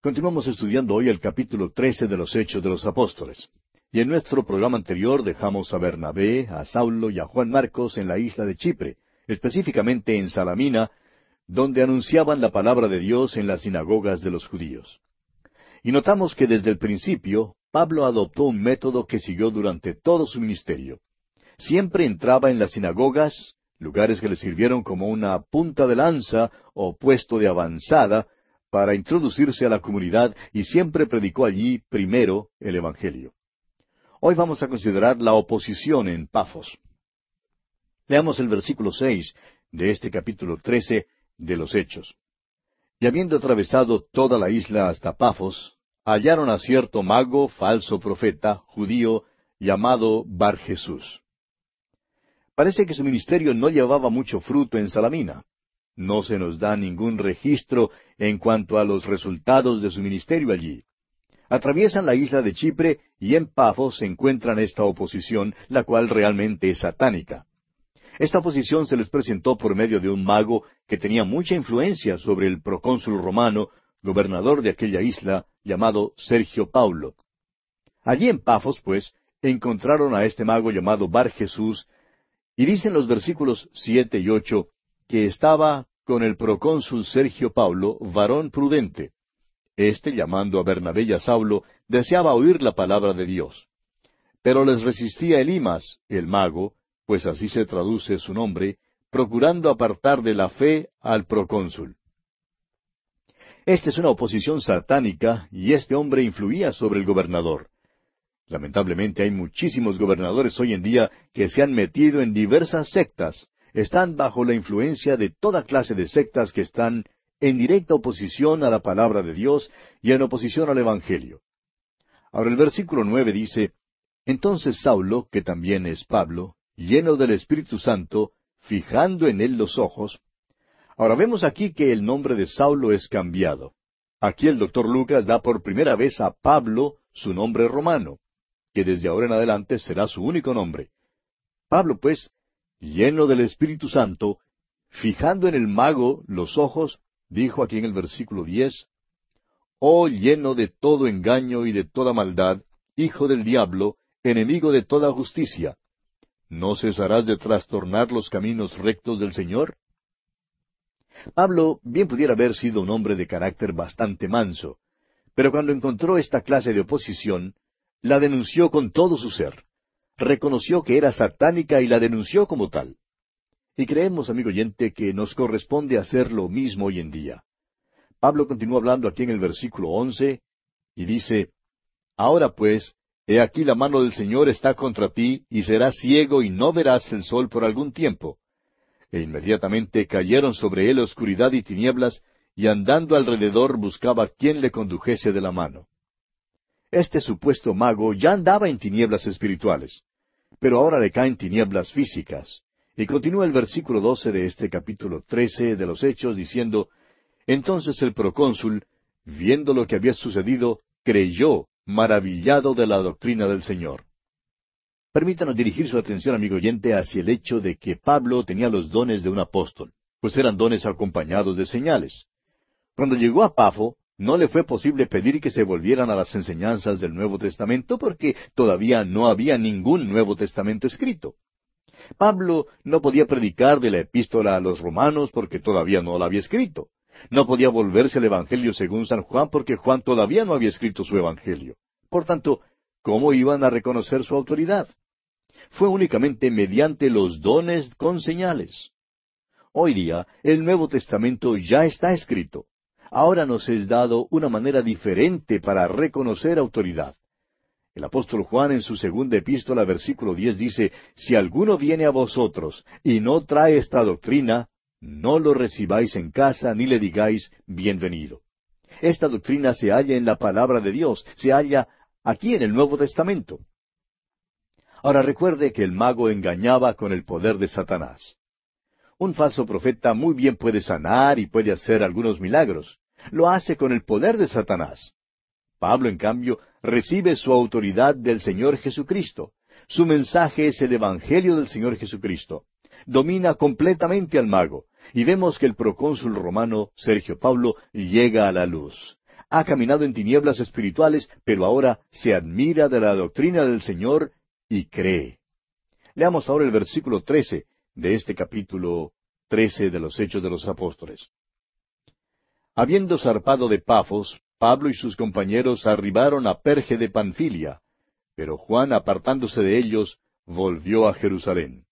Continuamos estudiando hoy el capítulo trece de los Hechos de los Apóstoles. Y en nuestro programa anterior dejamos a Bernabé, a Saulo y a Juan Marcos en la isla de Chipre, específicamente en Salamina, donde anunciaban la palabra de Dios en las sinagogas de los judíos. Y notamos que desde el principio Pablo adoptó un método que siguió durante todo su ministerio. Siempre entraba en las sinagogas, lugares que le sirvieron como una punta de lanza o puesto de avanzada para introducirse a la comunidad y siempre predicó allí primero el Evangelio. Hoy vamos a considerar la oposición en Pafos. Leamos el versículo seis de este capítulo trece de los Hechos. Y habiendo atravesado toda la isla hasta Pafos, hallaron a cierto mago, falso profeta, judío, llamado Bar Jesús. Parece que su ministerio no llevaba mucho fruto en Salamina. No se nos da ningún registro en cuanto a los resultados de su ministerio allí. Atraviesan la isla de Chipre y en Pafos se encuentran esta oposición, la cual realmente es satánica. Esta oposición se les presentó por medio de un mago que tenía mucha influencia sobre el procónsul romano, gobernador de aquella isla, llamado Sergio Paulo. Allí en Pafos, pues, encontraron a este mago llamado Bar Jesús, y dicen los versículos siete y ocho que estaba con el procónsul Sergio Paulo, varón prudente. Este, llamando a Bernabé y a Saulo, deseaba oír la palabra de Dios. Pero les resistía Elimas, el mago, pues así se traduce su nombre, procurando apartar de la fe al procónsul. Esta es una oposición satánica y este hombre influía sobre el gobernador. Lamentablemente hay muchísimos gobernadores hoy en día que se han metido en diversas sectas, están bajo la influencia de toda clase de sectas que están en directa oposición a la palabra de Dios y en oposición al Evangelio. Ahora el versículo nueve dice, Entonces Saulo, que también es Pablo, lleno del Espíritu Santo, fijando en él los ojos, Ahora vemos aquí que el nombre de Saulo es cambiado. Aquí el doctor Lucas da por primera vez a Pablo su nombre romano, que desde ahora en adelante será su único nombre. Pablo, pues, lleno del Espíritu Santo, fijando en el mago los ojos, dijo aquí en el versículo diez, Oh lleno de todo engaño y de toda maldad, hijo del diablo, enemigo de toda justicia, ¿no cesarás de trastornar los caminos rectos del Señor? Pablo bien pudiera haber sido un hombre de carácter bastante manso, pero cuando encontró esta clase de oposición, la denunció con todo su ser. Reconoció que era satánica y la denunció como tal. Y creemos, amigo oyente, que nos corresponde hacer lo mismo hoy en día. Pablo continúa hablando aquí en el versículo once y dice, Ahora pues, he aquí la mano del Señor está contra ti, y serás ciego y no verás el sol por algún tiempo e inmediatamente cayeron sobre él oscuridad y tinieblas, y andando alrededor buscaba quien le condujese de la mano. Este supuesto mago ya andaba en tinieblas espirituales, pero ahora le caen tinieblas físicas. Y continúa el versículo doce de este capítulo trece de los Hechos diciendo, Entonces el procónsul, viendo lo que había sucedido, creyó, maravillado de la doctrina del Señor. Permítanos dirigir su atención, amigo oyente, hacia el hecho de que Pablo tenía los dones de un apóstol, pues eran dones acompañados de señales. Cuando llegó a Pafo, no le fue posible pedir que se volvieran a las enseñanzas del Nuevo Testamento porque todavía no había ningún Nuevo Testamento escrito. Pablo no podía predicar de la epístola a los romanos porque todavía no la había escrito. No podía volverse al Evangelio según San Juan porque Juan todavía no había escrito su Evangelio. Por tanto, ¿cómo iban a reconocer su autoridad? fue únicamente mediante los dones con señales. Hoy día el Nuevo Testamento ya está escrito. Ahora nos es dado una manera diferente para reconocer autoridad. El apóstol Juan en su segunda epístola, versículo diez, dice, Si alguno viene a vosotros y no trae esta doctrina, no lo recibáis en casa ni le digáis bienvenido. Esta doctrina se halla en la palabra de Dios, se halla aquí en el Nuevo Testamento. Ahora recuerde que el mago engañaba con el poder de Satanás. Un falso profeta muy bien puede sanar y puede hacer algunos milagros. Lo hace con el poder de Satanás. Pablo, en cambio, recibe su autoridad del Señor Jesucristo. Su mensaje es el Evangelio del Señor Jesucristo. Domina completamente al mago. Y vemos que el procónsul romano, Sergio Pablo, llega a la luz. ha caminado en tinieblas espirituales, pero ahora se admira de la doctrina del Señor y cree. Leamos ahora el versículo trece de este capítulo trece de los Hechos de los Apóstoles. Habiendo zarpado de Pafos, Pablo y sus compañeros arribaron a Perge de Panfilia, pero Juan, apartándose de ellos, volvió a Jerusalén.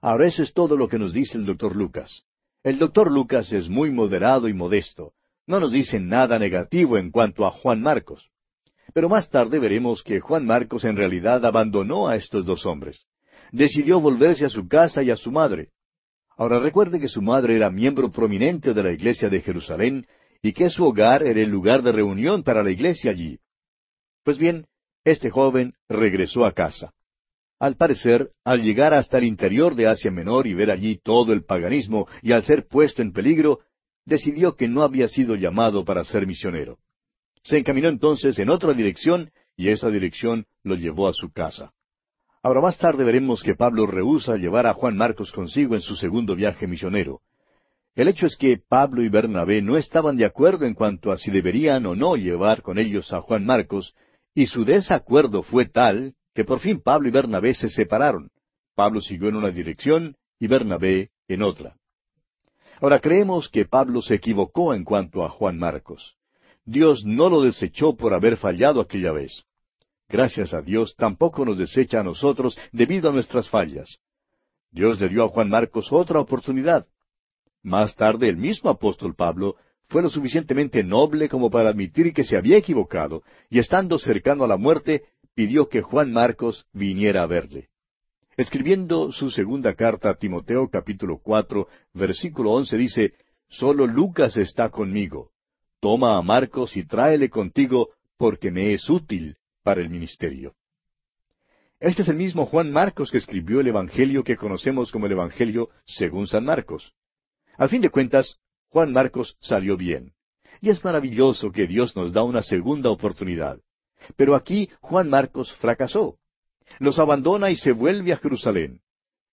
Ahora eso es todo lo que nos dice el doctor Lucas. El doctor Lucas es muy moderado y modesto. No nos dice nada negativo en cuanto a Juan Marcos. Pero más tarde veremos que Juan Marcos en realidad abandonó a estos dos hombres. Decidió volverse a su casa y a su madre. Ahora recuerde que su madre era miembro prominente de la iglesia de Jerusalén y que su hogar era el lugar de reunión para la iglesia allí. Pues bien, este joven regresó a casa. Al parecer, al llegar hasta el interior de Asia Menor y ver allí todo el paganismo y al ser puesto en peligro, decidió que no había sido llamado para ser misionero. Se encaminó entonces en otra dirección y esa dirección lo llevó a su casa. Ahora más tarde veremos que Pablo rehúsa llevar a Juan Marcos consigo en su segundo viaje misionero. El hecho es que Pablo y Bernabé no estaban de acuerdo en cuanto a si deberían o no llevar con ellos a Juan Marcos, y su desacuerdo fue tal que por fin Pablo y Bernabé se separaron. Pablo siguió en una dirección y Bernabé en otra. Ahora creemos que Pablo se equivocó en cuanto a Juan Marcos. Dios no lo desechó por haber fallado aquella vez. Gracias a Dios, tampoco nos desecha a nosotros debido a nuestras fallas. Dios le dio a Juan Marcos otra oportunidad. Más tarde el mismo apóstol Pablo fue lo suficientemente noble como para admitir que se había equivocado, y estando cercano a la muerte, pidió que Juan Marcos viniera a verle. Escribiendo su segunda carta a Timoteo capítulo cuatro, versículo once dice, Solo Lucas está conmigo. Toma a Marcos y tráele contigo, porque me es útil para el ministerio. Este es el mismo Juan Marcos que escribió el Evangelio que conocemos como el Evangelio según San Marcos. Al fin de cuentas, Juan Marcos salió bien. Y es maravilloso que Dios nos da una segunda oportunidad. Pero aquí Juan Marcos fracasó. Los abandona y se vuelve a Jerusalén.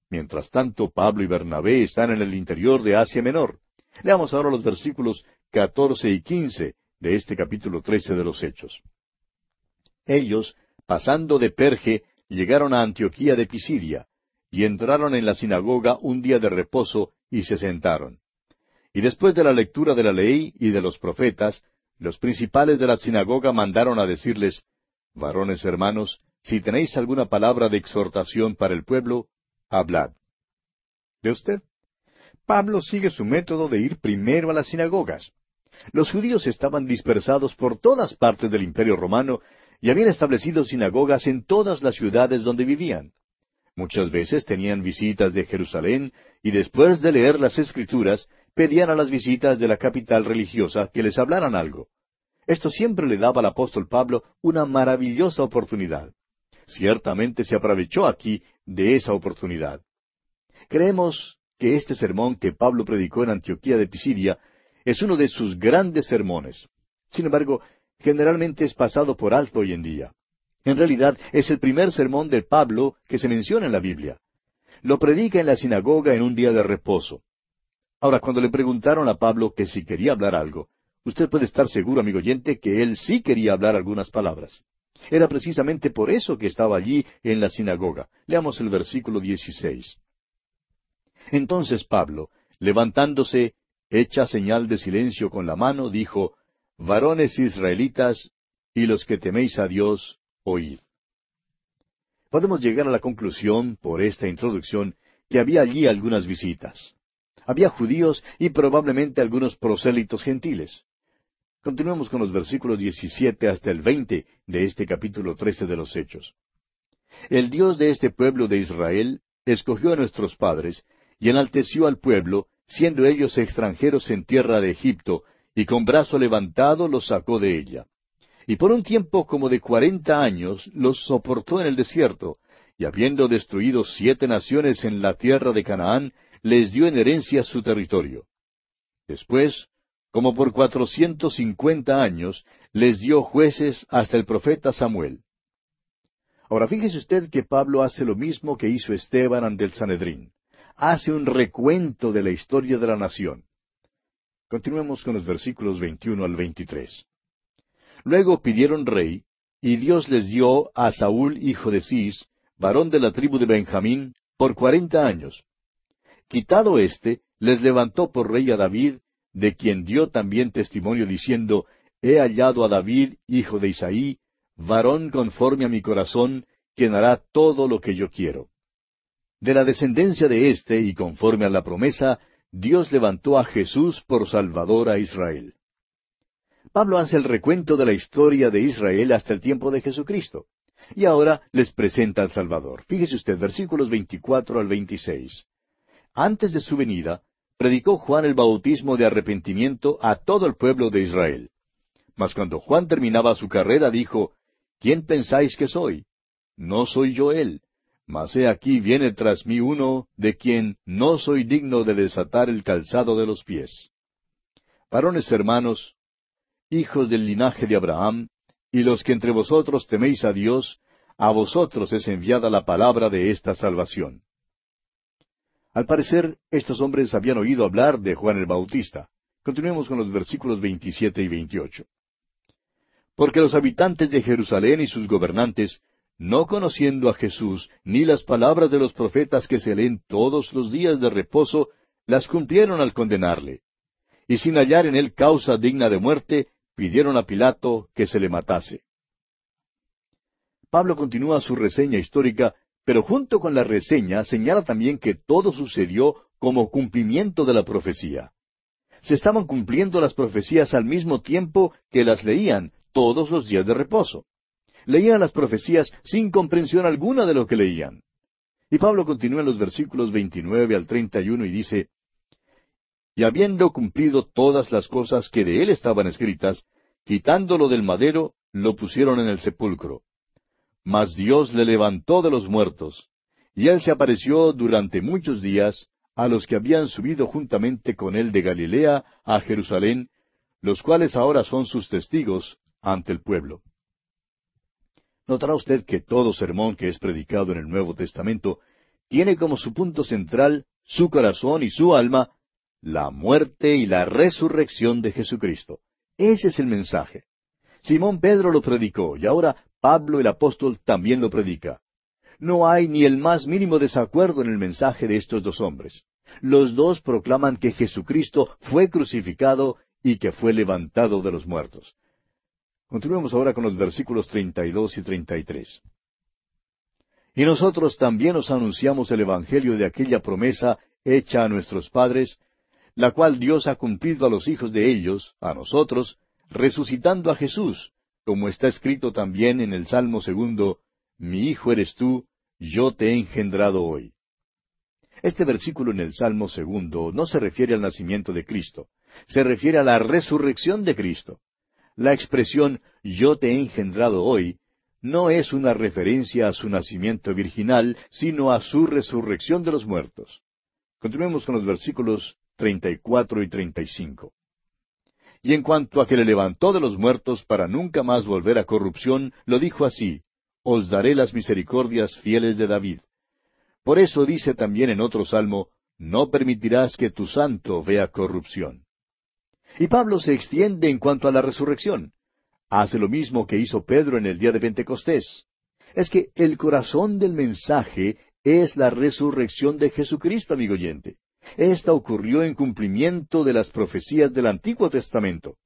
Mientras tanto, Pablo y Bernabé están en el interior de Asia Menor. Leamos ahora los versículos catorce y quince de este capítulo trece de los Hechos. Ellos, pasando de Perge, llegaron a Antioquía de Pisidia, y entraron en la sinagoga un día de reposo, y se sentaron. Y después de la lectura de la ley y de los profetas, los principales de la sinagoga mandaron a decirles, Varones hermanos, si tenéis alguna palabra de exhortación para el pueblo, hablad. ¿De usted? Pablo sigue su método de ir primero a las sinagogas. Los judíos estaban dispersados por todas partes del imperio romano y habían establecido sinagogas en todas las ciudades donde vivían. Muchas veces tenían visitas de Jerusalén y después de leer las escrituras pedían a las visitas de la capital religiosa que les hablaran algo. Esto siempre le daba al apóstol Pablo una maravillosa oportunidad. Ciertamente se aprovechó aquí de esa oportunidad. Creemos que este sermón que Pablo predicó en Antioquía de Pisidia es uno de sus grandes sermones. Sin embargo, generalmente es pasado por alto hoy en día. En realidad es el primer sermón de Pablo que se menciona en la Biblia. Lo predica en la sinagoga en un día de reposo. Ahora, cuando le preguntaron a Pablo que si quería hablar algo, usted puede estar seguro, amigo oyente, que él sí quería hablar algunas palabras. Era precisamente por eso que estaba allí en la sinagoga. Leamos el versículo 16. Entonces Pablo, levantándose, hecha señal de silencio con la mano, dijo, varones israelitas y los que teméis a Dios, oíd. Podemos llegar a la conclusión, por esta introducción, que había allí algunas visitas. Había judíos y probablemente algunos prosélitos gentiles. Continuemos con los versículos 17 hasta el 20 de este capítulo 13 de los Hechos. El Dios de este pueblo de Israel escogió a nuestros padres y enalteció al pueblo, siendo ellos extranjeros en tierra de Egipto, y con brazo levantado los sacó de ella. Y por un tiempo como de cuarenta años los soportó en el desierto, y habiendo destruido siete naciones en la tierra de Canaán, les dio en herencia su territorio. Después, como por cuatrocientos cincuenta años, les dio jueces hasta el profeta Samuel. Ahora fíjese usted que Pablo hace lo mismo que hizo Esteban ante el Sanedrín. Hace un recuento de la historia de la nación. Continuemos con los versículos 21 al 23. Luego pidieron rey, y Dios les dio a Saúl hijo de Cis, varón de la tribu de Benjamín, por cuarenta años. Quitado éste, les levantó por rey a David, de quien dio también testimonio diciendo, He hallado a David, hijo de Isaí, varón conforme a mi corazón, quien hará todo lo que yo quiero. De la descendencia de éste, y conforme a la promesa, Dios levantó a Jesús por Salvador a Israel. Pablo hace el recuento de la historia de Israel hasta el tiempo de Jesucristo. Y ahora les presenta al Salvador. Fíjese usted, versículos 24 al 26. Antes de su venida, predicó Juan el bautismo de arrepentimiento a todo el pueblo de Israel. Mas cuando Juan terminaba su carrera, dijo, ¿Quién pensáis que soy? No soy yo él, mas he aquí viene tras mí uno de quien no soy digno de desatar el calzado de los pies. Varones hermanos, hijos del linaje de Abraham, y los que entre vosotros teméis a Dios, a vosotros es enviada la palabra de esta salvación. Al parecer, estos hombres habían oído hablar de Juan el Bautista. Continuemos con los versículos 27 y 28. Porque los habitantes de Jerusalén y sus gobernantes, no conociendo a Jesús, ni las palabras de los profetas que se leen todos los días de reposo, las cumplieron al condenarle. Y sin hallar en él causa digna de muerte, pidieron a Pilato que se le matase. Pablo continúa su reseña histórica, pero junto con la reseña señala también que todo sucedió como cumplimiento de la profecía. Se estaban cumpliendo las profecías al mismo tiempo que las leían todos los días de reposo. Leían las profecías sin comprensión alguna de lo que leían. Y Pablo continúa en los versículos 29 al 31 y dice, Y habiendo cumplido todas las cosas que de él estaban escritas, quitándolo del madero, lo pusieron en el sepulcro. Mas Dios le levantó de los muertos, y él se apareció durante muchos días a los que habían subido juntamente con él de Galilea a Jerusalén, los cuales ahora son sus testigos ante el pueblo. Notará usted que todo sermón que es predicado en el Nuevo Testamento tiene como su punto central su corazón y su alma la muerte y la resurrección de Jesucristo. Ese es el mensaje. Simón Pedro lo predicó y ahora Pablo el apóstol también lo predica. No hay ni el más mínimo desacuerdo en el mensaje de estos dos hombres. Los dos proclaman que Jesucristo fue crucificado y que fue levantado de los muertos. Continuemos ahora con los versículos 32 y 33. Y nosotros también os anunciamos el Evangelio de aquella promesa hecha a nuestros padres, la cual Dios ha cumplido a los hijos de ellos, a nosotros, resucitando a Jesús, como está escrito también en el Salmo segundo, Mi hijo eres tú, yo te he engendrado hoy. Este versículo en el Salmo segundo no se refiere al nacimiento de Cristo, se refiere a la resurrección de Cristo. La expresión yo te he engendrado hoy no es una referencia a su nacimiento virginal, sino a su resurrección de los muertos. Continuemos con los versículos 34 y 35. Y en cuanto a que le levantó de los muertos para nunca más volver a corrupción, lo dijo así, Os daré las misericordias fieles de David. Por eso dice también en otro salmo, No permitirás que tu santo vea corrupción. Y Pablo se extiende en cuanto a la resurrección. Hace lo mismo que hizo Pedro en el día de Pentecostés. Es que el corazón del mensaje es la resurrección de Jesucristo, amigo oyente. Esta ocurrió en cumplimiento de las profecías del Antiguo Testamento.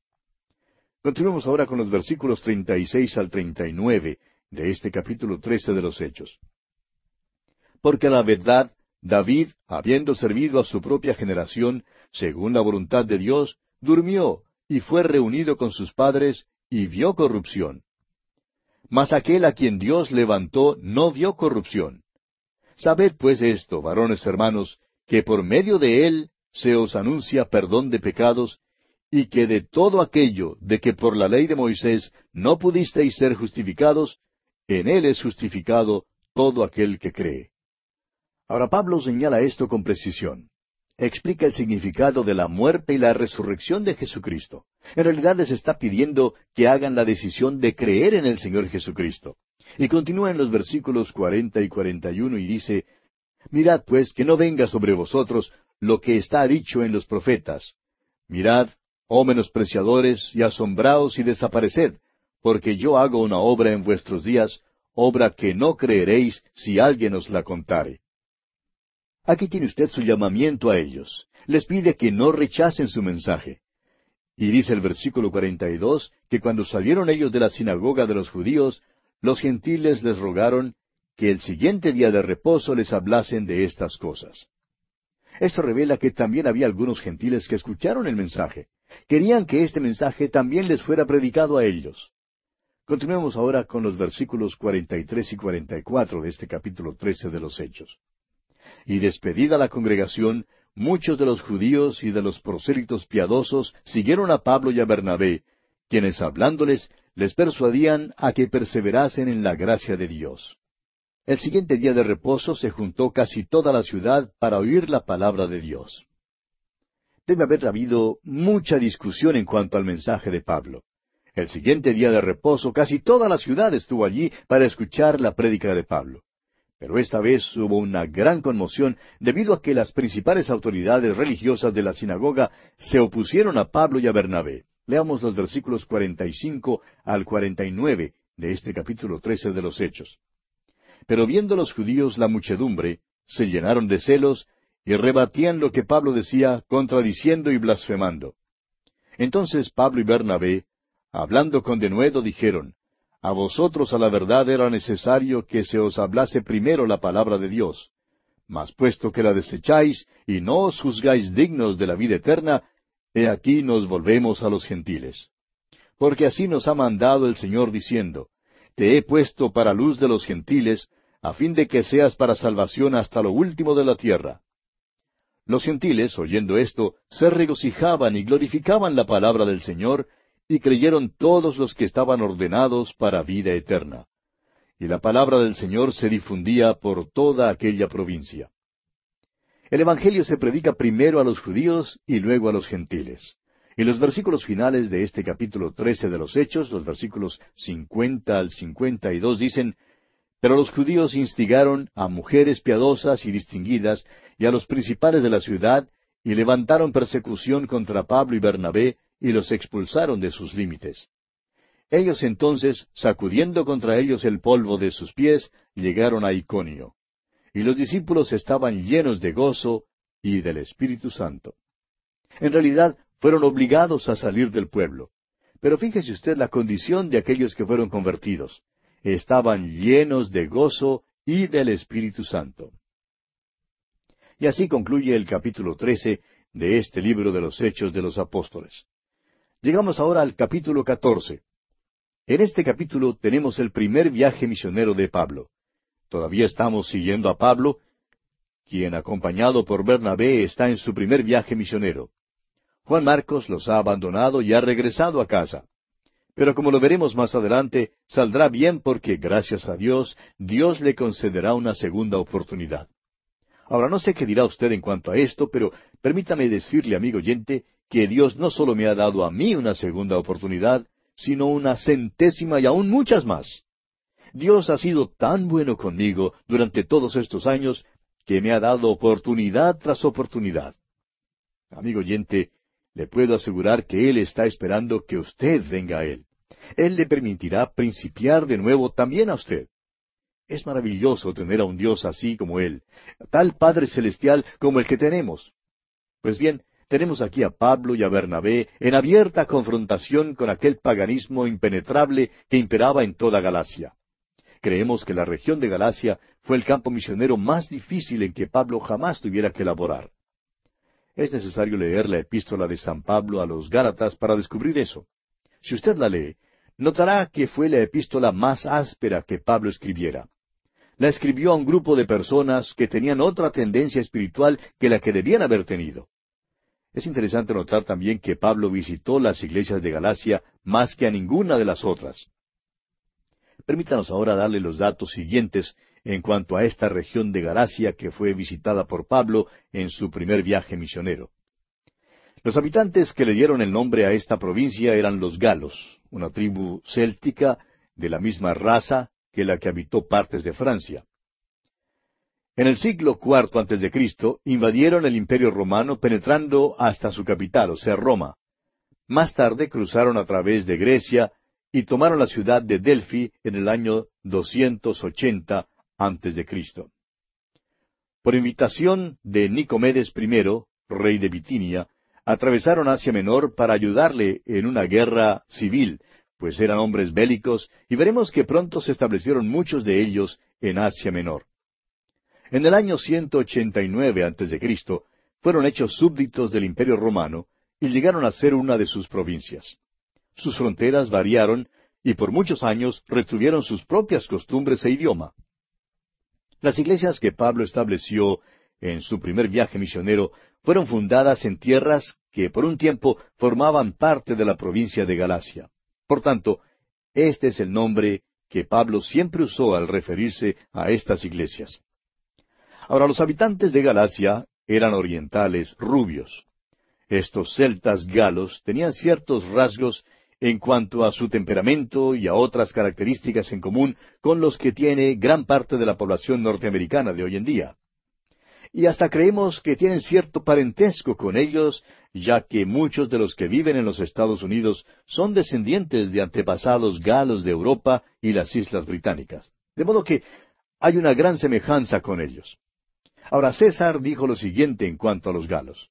Continuemos ahora con los versículos 36 al 39 de este capítulo 13 de los Hechos. Porque la verdad, David, habiendo servido a su propia generación, según la voluntad de Dios, durmió y fue reunido con sus padres y vio corrupción. Mas aquel a quien Dios levantó no vio corrupción. Sabed pues esto, varones hermanos, que por medio de él se os anuncia perdón de pecados, y que de todo aquello de que por la ley de Moisés no pudisteis ser justificados, en él es justificado todo aquel que cree. Ahora Pablo señala esto con precisión. Explica el significado de la muerte y la resurrección de Jesucristo. En realidad les está pidiendo que hagan la decisión de creer en el Señor Jesucristo. Y continúa en los versículos cuarenta y cuarenta y uno y dice, Mirad pues que no venga sobre vosotros lo que está dicho en los profetas. Mirad, oh menospreciadores, y asombraos y desapareced, porque yo hago una obra en vuestros días, obra que no creeréis si alguien os la contare. Aquí tiene usted su llamamiento a ellos. Les pide que no rechacen su mensaje. Y dice el versículo 42 que cuando salieron ellos de la sinagoga de los judíos, los gentiles les rogaron que el siguiente día de reposo les hablasen de estas cosas. Esto revela que también había algunos gentiles que escucharon el mensaje. Querían que este mensaje también les fuera predicado a ellos. Continuemos ahora con los versículos 43 y 44 de este capítulo 13 de los Hechos. Y despedida la congregación, muchos de los judíos y de los prosélitos piadosos siguieron a Pablo y a Bernabé, quienes hablándoles les persuadían a que perseverasen en la gracia de Dios. El siguiente día de reposo se juntó casi toda la ciudad para oír la palabra de Dios. Debe haber habido mucha discusión en cuanto al mensaje de Pablo. El siguiente día de reposo casi toda la ciudad estuvo allí para escuchar la prédica de Pablo. Pero esta vez hubo una gran conmoción debido a que las principales autoridades religiosas de la sinagoga se opusieron a Pablo y a Bernabé. Leamos los versículos 45 al 49 de este capítulo 13 de los Hechos. Pero viendo los judíos la muchedumbre, se llenaron de celos y rebatían lo que Pablo decía, contradiciendo y blasfemando. Entonces Pablo y Bernabé hablando con denuedo, dijeron, A vosotros a la verdad era necesario que se os hablase primero la palabra de Dios. Mas puesto que la desecháis y no os juzgáis dignos de la vida eterna, he aquí nos volvemos a los gentiles. Porque así nos ha mandado el Señor diciendo, Te he puesto para luz de los gentiles, a fin de que seas para salvación hasta lo último de la tierra. Los gentiles, oyendo esto, se regocijaban y glorificaban la palabra del Señor, y creyeron todos los que estaban ordenados para vida eterna. Y la palabra del Señor se difundía por toda aquella provincia. El Evangelio se predica primero a los judíos y luego a los gentiles. Y los versículos finales de este capítulo trece de los Hechos, los versículos cincuenta al cincuenta y dos, dicen Pero los judíos instigaron a mujeres piadosas y distinguidas y a los principales de la ciudad, y levantaron persecución contra Pablo y Bernabé, y los expulsaron de sus límites. Ellos entonces, sacudiendo contra ellos el polvo de sus pies, llegaron a Iconio. Y los discípulos estaban llenos de gozo y del Espíritu Santo. En realidad, fueron obligados a salir del pueblo. Pero fíjese usted la condición de aquellos que fueron convertidos. Estaban llenos de gozo y del Espíritu Santo. Y así concluye el capítulo trece de este libro de los Hechos de los Apóstoles. Llegamos ahora al capítulo catorce. En este capítulo tenemos el primer viaje misionero de Pablo. Todavía estamos siguiendo a Pablo, quien acompañado por Bernabé está en su primer viaje misionero. Juan Marcos los ha abandonado y ha regresado a casa. Pero como lo veremos más adelante, saldrá bien porque, gracias a Dios, Dios le concederá una segunda oportunidad. Ahora no sé qué dirá usted en cuanto a esto, pero permítame decirle, amigo oyente, que Dios no solo me ha dado a mí una segunda oportunidad, sino una centésima y aún muchas más. Dios ha sido tan bueno conmigo durante todos estos años que me ha dado oportunidad tras oportunidad. Amigo oyente, le puedo asegurar que Él está esperando que usted venga a Él. Él le permitirá principiar de nuevo también a usted. Es maravilloso tener a un Dios así como Él, tal Padre Celestial como el que tenemos. Pues bien, tenemos aquí a Pablo y a Bernabé en abierta confrontación con aquel paganismo impenetrable que imperaba en toda Galacia. Creemos que la región de Galacia fue el campo misionero más difícil en que Pablo jamás tuviera que laborar. Es necesario leer la epístola de San Pablo a los Gálatas para descubrir eso. Si usted la lee, notará que fue la epístola más áspera que Pablo escribiera. La escribió a un grupo de personas que tenían otra tendencia espiritual que la que debían haber tenido. Es interesante notar también que Pablo visitó las iglesias de Galacia más que a ninguna de las otras. Permítanos ahora darle los datos siguientes en cuanto a esta región de Galacia que fue visitada por Pablo en su primer viaje misionero. Los habitantes que le dieron el nombre a esta provincia eran los galos, una tribu céltica de la misma raza que la que habitó partes de Francia. En el siglo IV antes de Cristo invadieron el Imperio romano penetrando hasta su capital, o sea, Roma. Más tarde cruzaron a través de Grecia y tomaron la ciudad de Delfi en el año 280 antes de Cristo. Por invitación de Nicomedes I, rey de Bitinia, atravesaron Asia Menor para ayudarle en una guerra civil, pues eran hombres bélicos, y veremos que pronto se establecieron muchos de ellos en Asia Menor. En el año 189 a.C., fueron hechos súbditos del Imperio Romano y llegaron a ser una de sus provincias. Sus fronteras variaron y por muchos años retuvieron sus propias costumbres e idioma. Las iglesias que Pablo estableció en su primer viaje misionero fueron fundadas en tierras que por un tiempo formaban parte de la provincia de Galacia. Por tanto, este es el nombre que Pablo siempre usó al referirse a estas iglesias. Ahora los habitantes de Galacia eran orientales rubios. Estos celtas galos tenían ciertos rasgos en cuanto a su temperamento y a otras características en común con los que tiene gran parte de la población norteamericana de hoy en día. Y hasta creemos que tienen cierto parentesco con ellos, ya que muchos de los que viven en los Estados Unidos son descendientes de antepasados galos de Europa y las Islas Británicas. De modo que hay una gran semejanza con ellos. Ahora César dijo lo siguiente en cuanto a los galos.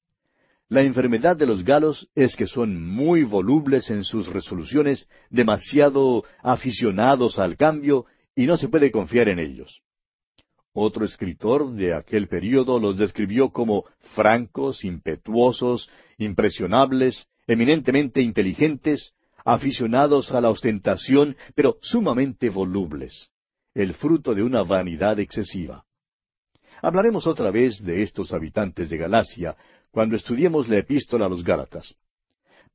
La enfermedad de los galos es que son muy volubles en sus resoluciones, demasiado aficionados al cambio, y no se puede confiar en ellos. Otro escritor de aquel período los describió como francos, impetuosos, impresionables, eminentemente inteligentes, aficionados a la ostentación, pero sumamente volubles, el fruto de una vanidad excesiva. Hablaremos otra vez de estos habitantes de Galacia cuando estudiemos la epístola a los Gálatas.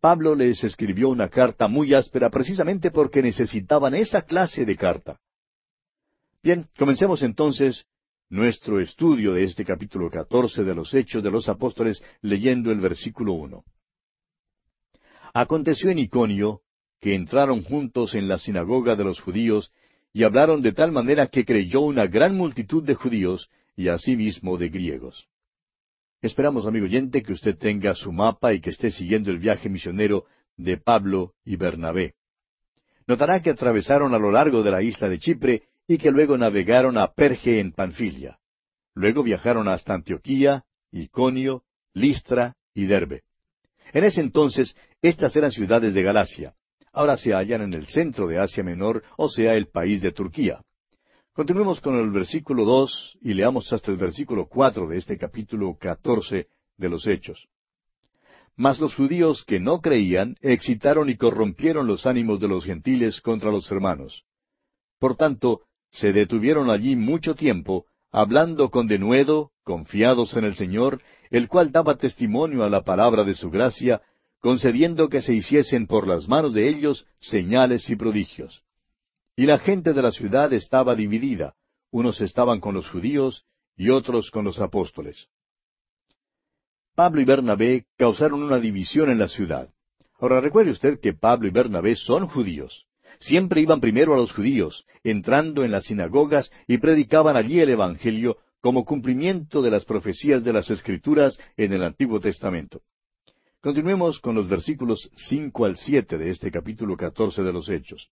Pablo les escribió una carta muy áspera precisamente porque necesitaban esa clase de carta. Bien, comencemos entonces nuestro estudio de este capítulo catorce de los Hechos de los Apóstoles leyendo el versículo uno. Aconteció en Iconio que entraron juntos en la sinagoga de los judíos y hablaron de tal manera que creyó una gran multitud de judíos y asimismo de griegos. Esperamos, amigo oyente, que usted tenga su mapa y que esté siguiendo el viaje misionero de Pablo y Bernabé. Notará que atravesaron a lo largo de la isla de Chipre y que luego navegaron a Perge en Panfilia. Luego viajaron hasta Antioquía, Iconio, Listra y Derbe. En ese entonces, estas eran ciudades de Galacia. Ahora se hallan en el centro de Asia Menor, o sea, el país de Turquía. Continuemos con el versículo dos y leamos hasta el versículo cuatro de este capítulo catorce de los Hechos. Mas los judíos que no creían excitaron y corrompieron los ánimos de los gentiles contra los hermanos. Por tanto, se detuvieron allí mucho tiempo, hablando con denuedo, confiados en el Señor, el cual daba testimonio a la palabra de su gracia, concediendo que se hiciesen por las manos de ellos señales y prodigios. Y la gente de la ciudad estaba dividida, unos estaban con los judíos y otros con los apóstoles. Pablo y Bernabé causaron una división en la ciudad. Ahora recuerde usted que Pablo y Bernabé son judíos. Siempre iban primero a los judíos, entrando en las sinagogas y predicaban allí el Evangelio como cumplimiento de las profecías de las Escrituras en el Antiguo Testamento. Continuemos con los versículos cinco al siete de este capítulo catorce de los Hechos.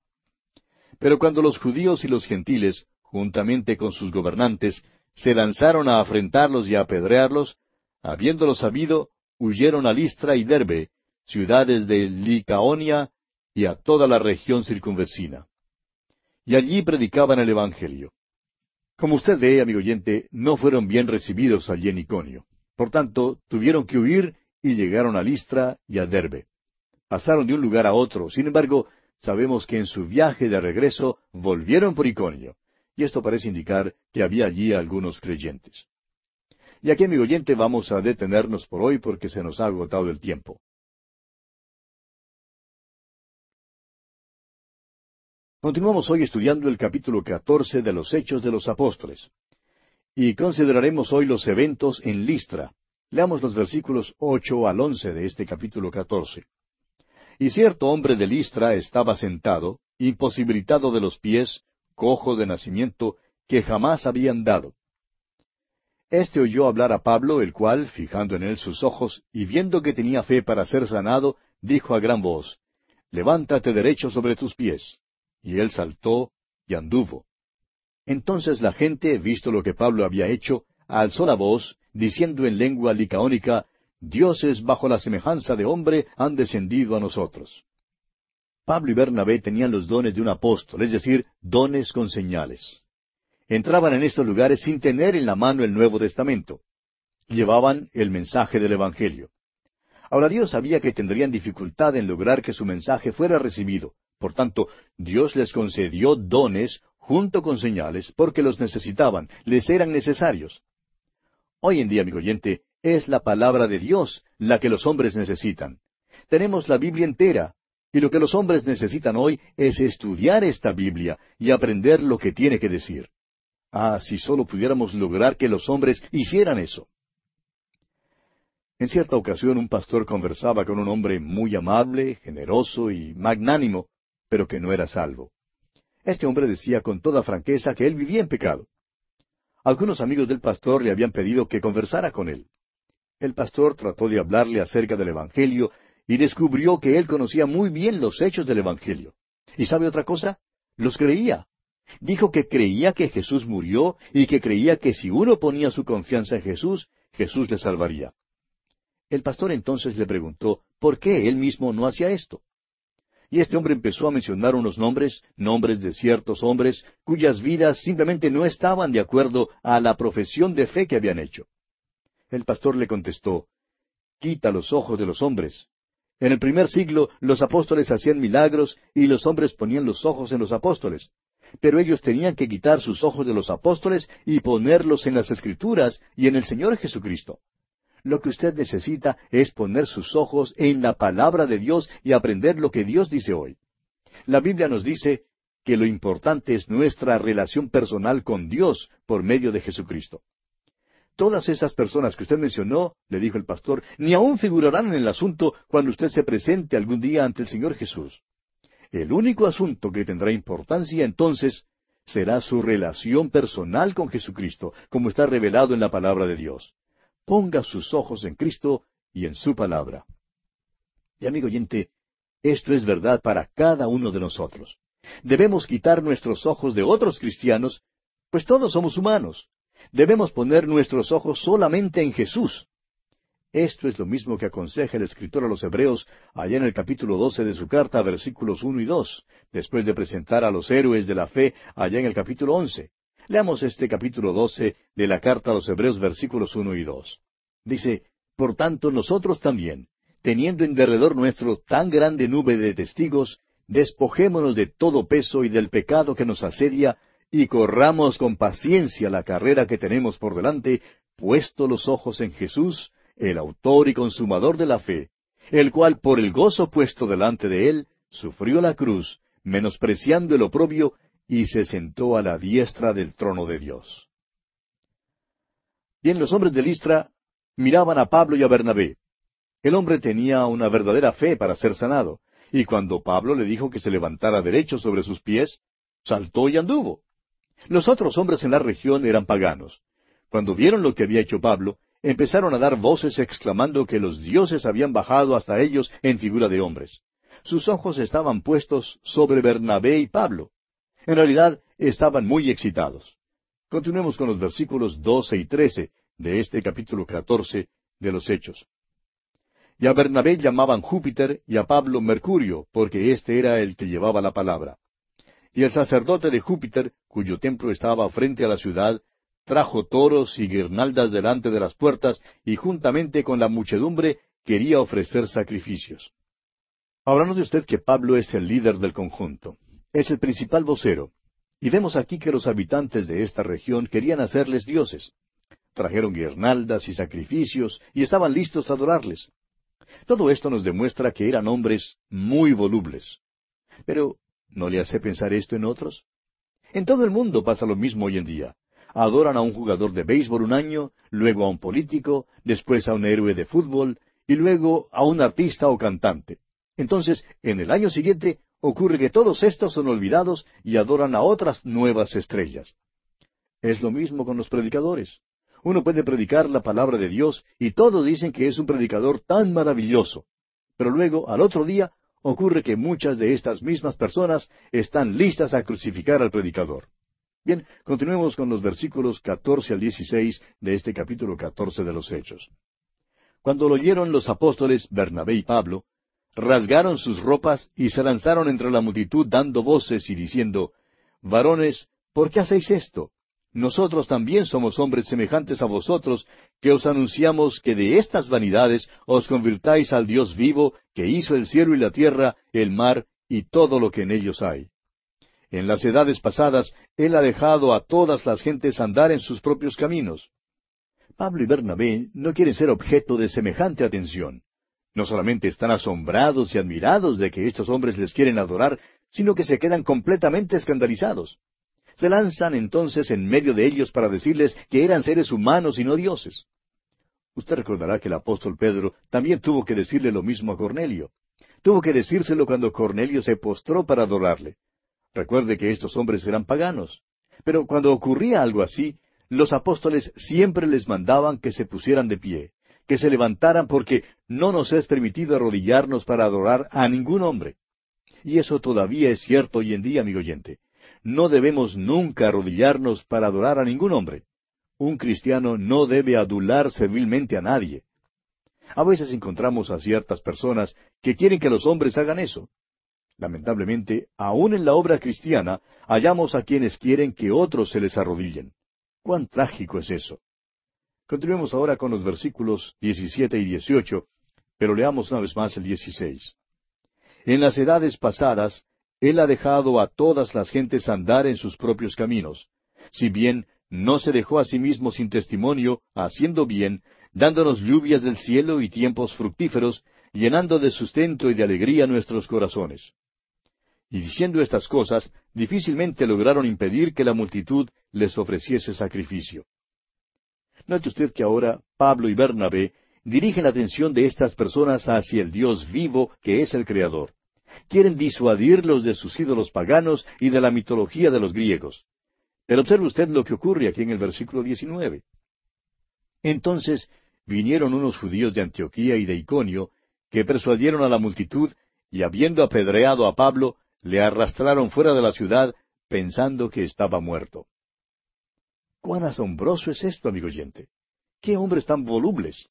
Pero cuando los judíos y los gentiles, juntamente con sus gobernantes, se lanzaron a afrentarlos y a apedrearlos, habiéndolo sabido, huyeron a Listra y Derbe, ciudades de Licaonia y a toda la región circunvecina. Y allí predicaban el Evangelio. Como usted ve, amigo oyente, no fueron bien recibidos allí en Iconio. Por tanto, tuvieron que huir y llegaron a Listra y a Derbe. Pasaron de un lugar a otro. Sin embargo, sabemos que en su viaje de regreso volvieron por Iconio, y esto parece indicar que había allí algunos creyentes. Y aquí, amigo oyente, vamos a detenernos por hoy porque se nos ha agotado el tiempo. Continuamos hoy estudiando el capítulo catorce de los Hechos de los Apóstoles. Y consideraremos hoy los eventos en Listra. Leamos los versículos ocho al once de este capítulo catorce. Y cierto hombre de Listra estaba sentado, imposibilitado de los pies, cojo de nacimiento, que jamás había andado. Este oyó hablar a Pablo, el cual, fijando en él sus ojos, y viendo que tenía fe para ser sanado, dijo a gran voz, levántate derecho sobre tus pies. Y él saltó y anduvo. Entonces la gente, visto lo que Pablo había hecho, alzó la voz, diciendo en lengua licaónica, Dioses bajo la semejanza de hombre han descendido a nosotros. Pablo y Bernabé tenían los dones de un apóstol, es decir, dones con señales. Entraban en estos lugares sin tener en la mano el Nuevo Testamento. Llevaban el mensaje del Evangelio. Ahora Dios sabía que tendrían dificultad en lograr que su mensaje fuera recibido. Por tanto, Dios les concedió dones junto con señales porque los necesitaban, les eran necesarios. Hoy en día, amigo oyente, es la palabra de Dios la que los hombres necesitan. Tenemos la Biblia entera, y lo que los hombres necesitan hoy es estudiar esta Biblia y aprender lo que tiene que decir. Ah, si solo pudiéramos lograr que los hombres hicieran eso. En cierta ocasión un pastor conversaba con un hombre muy amable, generoso y magnánimo, pero que no era salvo. Este hombre decía con toda franqueza que él vivía en pecado. Algunos amigos del pastor le habían pedido que conversara con él. El pastor trató de hablarle acerca del Evangelio y descubrió que él conocía muy bien los hechos del Evangelio. ¿Y sabe otra cosa? Los creía. Dijo que creía que Jesús murió y que creía que si uno ponía su confianza en Jesús, Jesús le salvaría. El pastor entonces le preguntó por qué él mismo no hacía esto. Y este hombre empezó a mencionar unos nombres, nombres de ciertos hombres, cuyas vidas simplemente no estaban de acuerdo a la profesión de fe que habían hecho. El pastor le contestó, Quita los ojos de los hombres. En el primer siglo los apóstoles hacían milagros y los hombres ponían los ojos en los apóstoles. Pero ellos tenían que quitar sus ojos de los apóstoles y ponerlos en las Escrituras y en el Señor Jesucristo. Lo que usted necesita es poner sus ojos en la palabra de Dios y aprender lo que Dios dice hoy. La Biblia nos dice que lo importante es nuestra relación personal con Dios por medio de Jesucristo. Todas esas personas que usted mencionó, le dijo el pastor, ni aún figurarán en el asunto cuando usted se presente algún día ante el Señor Jesús. El único asunto que tendrá importancia entonces será su relación personal con Jesucristo, como está revelado en la palabra de Dios. Ponga sus ojos en Cristo y en su palabra. Y amigo oyente, esto es verdad para cada uno de nosotros. Debemos quitar nuestros ojos de otros cristianos, pues todos somos humanos debemos poner nuestros ojos solamente en Jesús. Esto es lo mismo que aconseja el escritor a los Hebreos allá en el capítulo doce de su carta, versículos uno y dos, después de presentar a los héroes de la fe allá en el capítulo once. Leamos este capítulo doce de la carta a los Hebreos, versículos uno y dos. Dice, Por tanto nosotros también, teniendo en derredor nuestro tan grande nube de testigos, despojémonos de todo peso y del pecado que nos asedia, y corramos con paciencia la carrera que tenemos por delante, puesto los ojos en Jesús, el autor y consumador de la fe, el cual por el gozo puesto delante de él, sufrió la cruz, menospreciando el oprobio, y se sentó a la diestra del trono de Dios. Bien, los hombres de Listra miraban a Pablo y a Bernabé. El hombre tenía una verdadera fe para ser sanado, y cuando Pablo le dijo que se levantara derecho sobre sus pies, saltó y anduvo. Los otros hombres en la región eran paganos. Cuando vieron lo que había hecho Pablo, empezaron a dar voces exclamando que los dioses habían bajado hasta ellos en figura de hombres. Sus ojos estaban puestos sobre Bernabé y Pablo. En realidad estaban muy excitados. Continuemos con los versículos doce y trece de este capítulo catorce de los Hechos. Y a Bernabé llamaban Júpiter y a Pablo Mercurio, porque éste era el que llevaba la palabra. Y el sacerdote de Júpiter, cuyo templo estaba frente a la ciudad, trajo toros y guirnaldas delante de las puertas, y juntamente con la muchedumbre quería ofrecer sacrificios. Hablamos de usted que Pablo es el líder del conjunto. Es el principal vocero. Y vemos aquí que los habitantes de esta región querían hacerles dioses. Trajeron guirnaldas y sacrificios y estaban listos a adorarles. Todo esto nos demuestra que eran hombres muy volubles. Pero ¿No le hace pensar esto en otros? En todo el mundo pasa lo mismo hoy en día. Adoran a un jugador de béisbol un año, luego a un político, después a un héroe de fútbol, y luego a un artista o cantante. Entonces, en el año siguiente, ocurre que todos estos son olvidados y adoran a otras nuevas estrellas. Es lo mismo con los predicadores. Uno puede predicar la palabra de Dios y todos dicen que es un predicador tan maravilloso. Pero luego, al otro día, ocurre que muchas de estas mismas personas están listas a crucificar al predicador. Bien, continuemos con los versículos catorce al dieciséis de este capítulo catorce de los Hechos. Cuando lo oyeron los apóstoles Bernabé y Pablo, rasgaron sus ropas y se lanzaron entre la multitud dando voces y diciendo, Varones, ¿por qué hacéis esto? Nosotros también somos hombres semejantes a vosotros, que os anunciamos que de estas vanidades os convirtáis al Dios vivo, que hizo el cielo y la tierra, el mar y todo lo que en ellos hay. En las edades pasadas, Él ha dejado a todas las gentes andar en sus propios caminos. Pablo y Bernabé no quieren ser objeto de semejante atención. No solamente están asombrados y admirados de que estos hombres les quieren adorar, sino que se quedan completamente escandalizados. Se lanzan entonces en medio de ellos para decirles que eran seres humanos y no dioses. Usted recordará que el apóstol Pedro también tuvo que decirle lo mismo a Cornelio. Tuvo que decírselo cuando Cornelio se postró para adorarle. Recuerde que estos hombres eran paganos. Pero cuando ocurría algo así, los apóstoles siempre les mandaban que se pusieran de pie, que se levantaran porque no nos es permitido arrodillarnos para adorar a ningún hombre. Y eso todavía es cierto hoy en día, amigo oyente. No debemos nunca arrodillarnos para adorar a ningún hombre. Un cristiano no debe adular servilmente a nadie. A veces encontramos a ciertas personas que quieren que los hombres hagan eso. Lamentablemente, aun en la obra cristiana, hallamos a quienes quieren que otros se les arrodillen. Cuán trágico es eso. Continuemos ahora con los versículos 17 y 18, pero leamos una vez más el 16. En las edades pasadas, Él ha dejado a todas las gentes andar en sus propios caminos, si bien no se dejó a sí mismo sin testimonio, haciendo bien, dándonos lluvias del cielo y tiempos fructíferos, llenando de sustento y de alegría nuestros corazones. Y diciendo estas cosas, difícilmente lograron impedir que la multitud les ofreciese sacrificio. Note usted que ahora Pablo y Bernabé dirigen la atención de estas personas hacia el Dios vivo que es el Creador. Quieren disuadirlos de sus ídolos paganos y de la mitología de los griegos. Pero observe usted lo que ocurre aquí en el versículo 19. Entonces vinieron unos judíos de Antioquía y de Iconio, que persuadieron a la multitud, y habiendo apedreado a Pablo, le arrastraron fuera de la ciudad, pensando que estaba muerto. Cuán asombroso es esto, amigo oyente. Qué hombres tan volubles.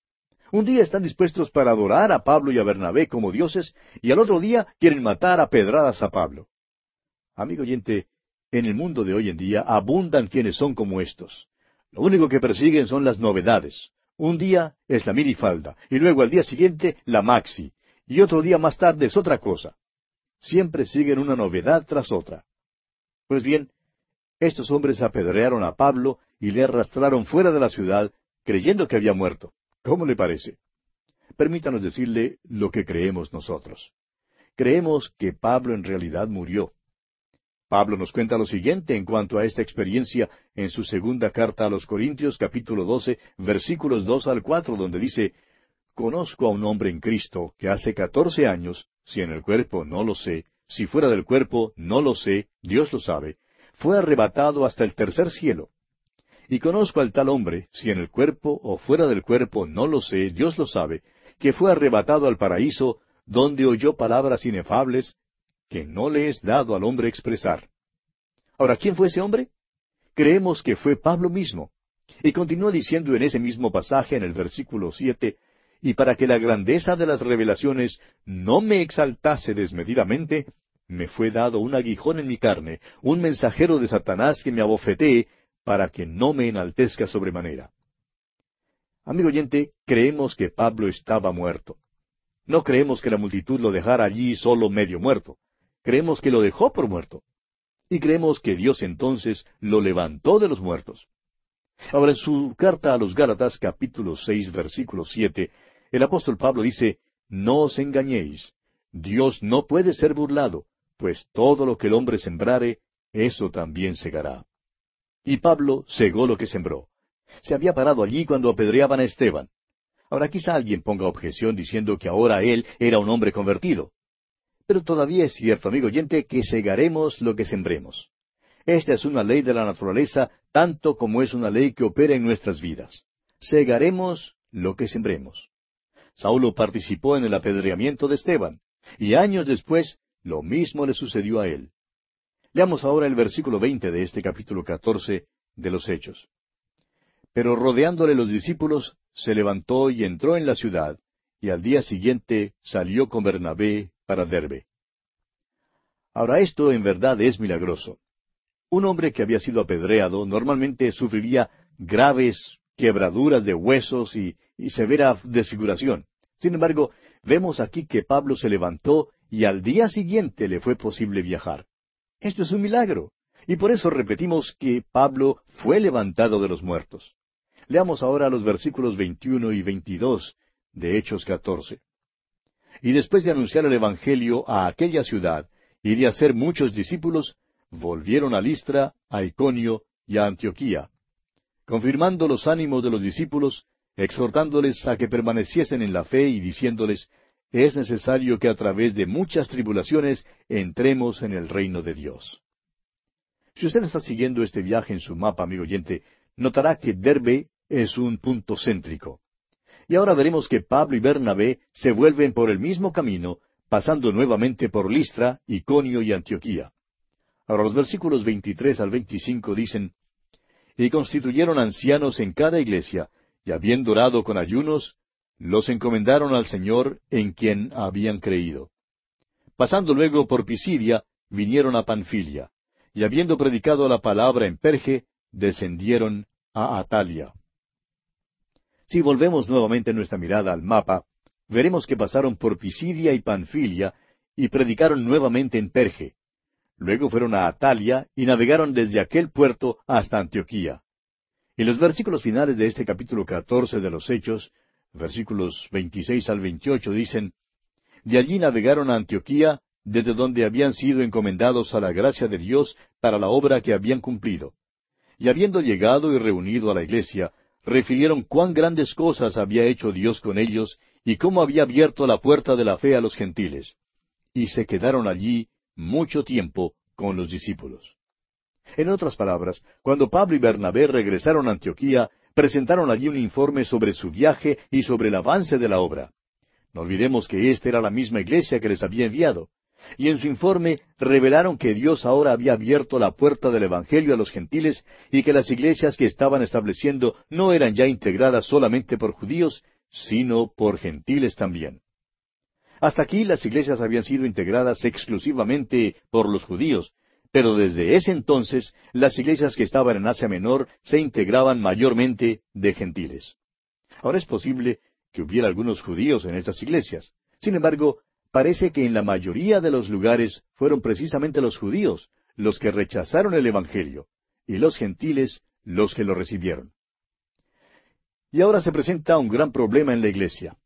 Un día están dispuestos para adorar a Pablo y a Bernabé como dioses, y al otro día quieren matar a pedradas a Pablo. Amigo oyente, en el mundo de hoy en día abundan quienes son como estos. Lo único que persiguen son las novedades. Un día es la minifalda, y luego al día siguiente la maxi, y otro día más tarde es otra cosa. Siempre siguen una novedad tras otra. Pues bien, estos hombres apedrearon a Pablo y le arrastraron fuera de la ciudad, creyendo que había muerto. ¿Cómo le parece? Permítanos decirle lo que creemos nosotros. Creemos que Pablo en realidad murió. Pablo nos cuenta lo siguiente en cuanto a esta experiencia en su segunda carta a los Corintios capítulo 12 versículos dos al cuatro, donde dice Conozco a un hombre en Cristo que hace catorce años, si en el cuerpo no lo sé, si fuera del cuerpo no lo sé, Dios lo sabe, fue arrebatado hasta el tercer cielo. Y conozco al tal hombre, si en el cuerpo o fuera del cuerpo no lo sé, Dios lo sabe, que fue arrebatado al paraíso, donde oyó palabras inefables que no le es dado al hombre expresar. Ahora, ¿quién fue ese hombre? Creemos que fue Pablo mismo. Y continúa diciendo en ese mismo pasaje, en el versículo siete, y para que la grandeza de las revelaciones no me exaltase desmedidamente, me fue dado un aguijón en mi carne, un mensajero de Satanás que me abofetee, para que no me enaltezca sobremanera. Amigo oyente, creemos que Pablo estaba muerto. No creemos que la multitud lo dejara allí solo medio muerto. Creemos que lo dejó por muerto. Y creemos que Dios entonces lo levantó de los muertos. Ahora, en su carta a los Gálatas, capítulo seis, versículo siete, el apóstol Pablo dice, No os engañéis, Dios no puede ser burlado, pues todo lo que el hombre sembrare, eso también segará. Y Pablo segó lo que sembró. Se había parado allí cuando apedreaban a Esteban. Ahora quizá alguien ponga objeción diciendo que ahora él era un hombre convertido. Pero todavía es cierto, amigo oyente, que segaremos lo que sembremos. Esta es una ley de la naturaleza tanto como es una ley que opera en nuestras vidas. Segaremos lo que sembremos. Saulo participó en el apedreamiento de Esteban. Y años después, lo mismo le sucedió a él. Leamos ahora el versículo veinte de este capítulo catorce de los Hechos. Pero rodeándole los discípulos, se levantó y entró en la ciudad, y al día siguiente salió con Bernabé para Derbe. Ahora esto en verdad es milagroso. Un hombre que había sido apedreado normalmente sufriría graves quebraduras de huesos y, y severa desfiguración. Sin embargo, vemos aquí que Pablo se levantó y al día siguiente le fue posible viajar. Esto es un milagro. Y por eso repetimos que Pablo fue levantado de los muertos. Leamos ahora los versículos 21 y 22 de Hechos 14. Y después de anunciar el Evangelio a aquella ciudad y de hacer muchos discípulos, volvieron a Listra, a Iconio y a Antioquía, confirmando los ánimos de los discípulos, exhortándoles a que permaneciesen en la fe y diciéndoles, es necesario que a través de muchas tribulaciones entremos en el reino de Dios. Si usted está siguiendo este viaje en su mapa, amigo oyente, notará que Derbe es un punto céntrico. Y ahora veremos que Pablo y Bernabé se vuelven por el mismo camino, pasando nuevamente por Listra, Iconio y Antioquía. Ahora los versículos 23 al 25 dicen, Y constituyeron ancianos en cada iglesia, y habiendo orado con ayunos, los encomendaron al Señor en quien habían creído. Pasando luego por Pisidia, vinieron a Panfilia, y habiendo predicado la palabra en Perge, descendieron a Atalia. Si volvemos nuevamente nuestra mirada al mapa, veremos que pasaron por Pisidia y Panfilia y predicaron nuevamente en Perge. Luego fueron a Atalia y navegaron desde aquel puerto hasta Antioquía. En los versículos finales de este capítulo catorce de los Hechos versículos 26 al 28 dicen, De allí navegaron a Antioquía, desde donde habían sido encomendados a la gracia de Dios para la obra que habían cumplido. Y habiendo llegado y reunido a la iglesia, refirieron cuán grandes cosas había hecho Dios con ellos y cómo había abierto la puerta de la fe a los gentiles. Y se quedaron allí mucho tiempo con los discípulos. En otras palabras, cuando Pablo y Bernabé regresaron a Antioquía, presentaron allí un informe sobre su viaje y sobre el avance de la obra. No olvidemos que esta era la misma iglesia que les había enviado. Y en su informe revelaron que Dios ahora había abierto la puerta del Evangelio a los gentiles y que las iglesias que estaban estableciendo no eran ya integradas solamente por judíos, sino por gentiles también. Hasta aquí las iglesias habían sido integradas exclusivamente por los judíos, pero desde ese entonces las iglesias que estaban en Asia Menor se integraban mayormente de gentiles. Ahora es posible que hubiera algunos judíos en estas iglesias. Sin embargo, parece que en la mayoría de los lugares fueron precisamente los judíos los que rechazaron el Evangelio y los gentiles los que lo recibieron. Y ahora se presenta un gran problema en la iglesia.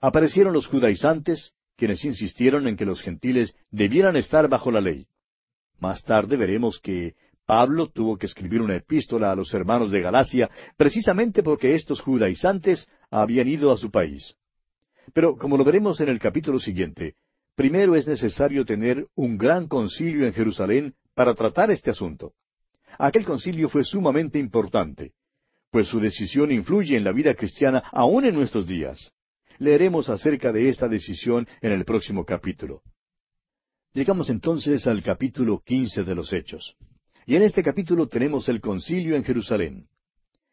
Aparecieron los judaizantes, quienes insistieron en que los gentiles debieran estar bajo la ley. Más tarde veremos que Pablo tuvo que escribir una epístola a los hermanos de Galacia precisamente porque estos judaizantes habían ido a su país. Pero como lo veremos en el capítulo siguiente, primero es necesario tener un gran concilio en Jerusalén para tratar este asunto. Aquel concilio fue sumamente importante, pues su decisión influye en la vida cristiana aún en nuestros días. Leeremos acerca de esta decisión en el próximo capítulo. Llegamos entonces al capítulo quince de los Hechos. Y en este capítulo tenemos el concilio en Jerusalén.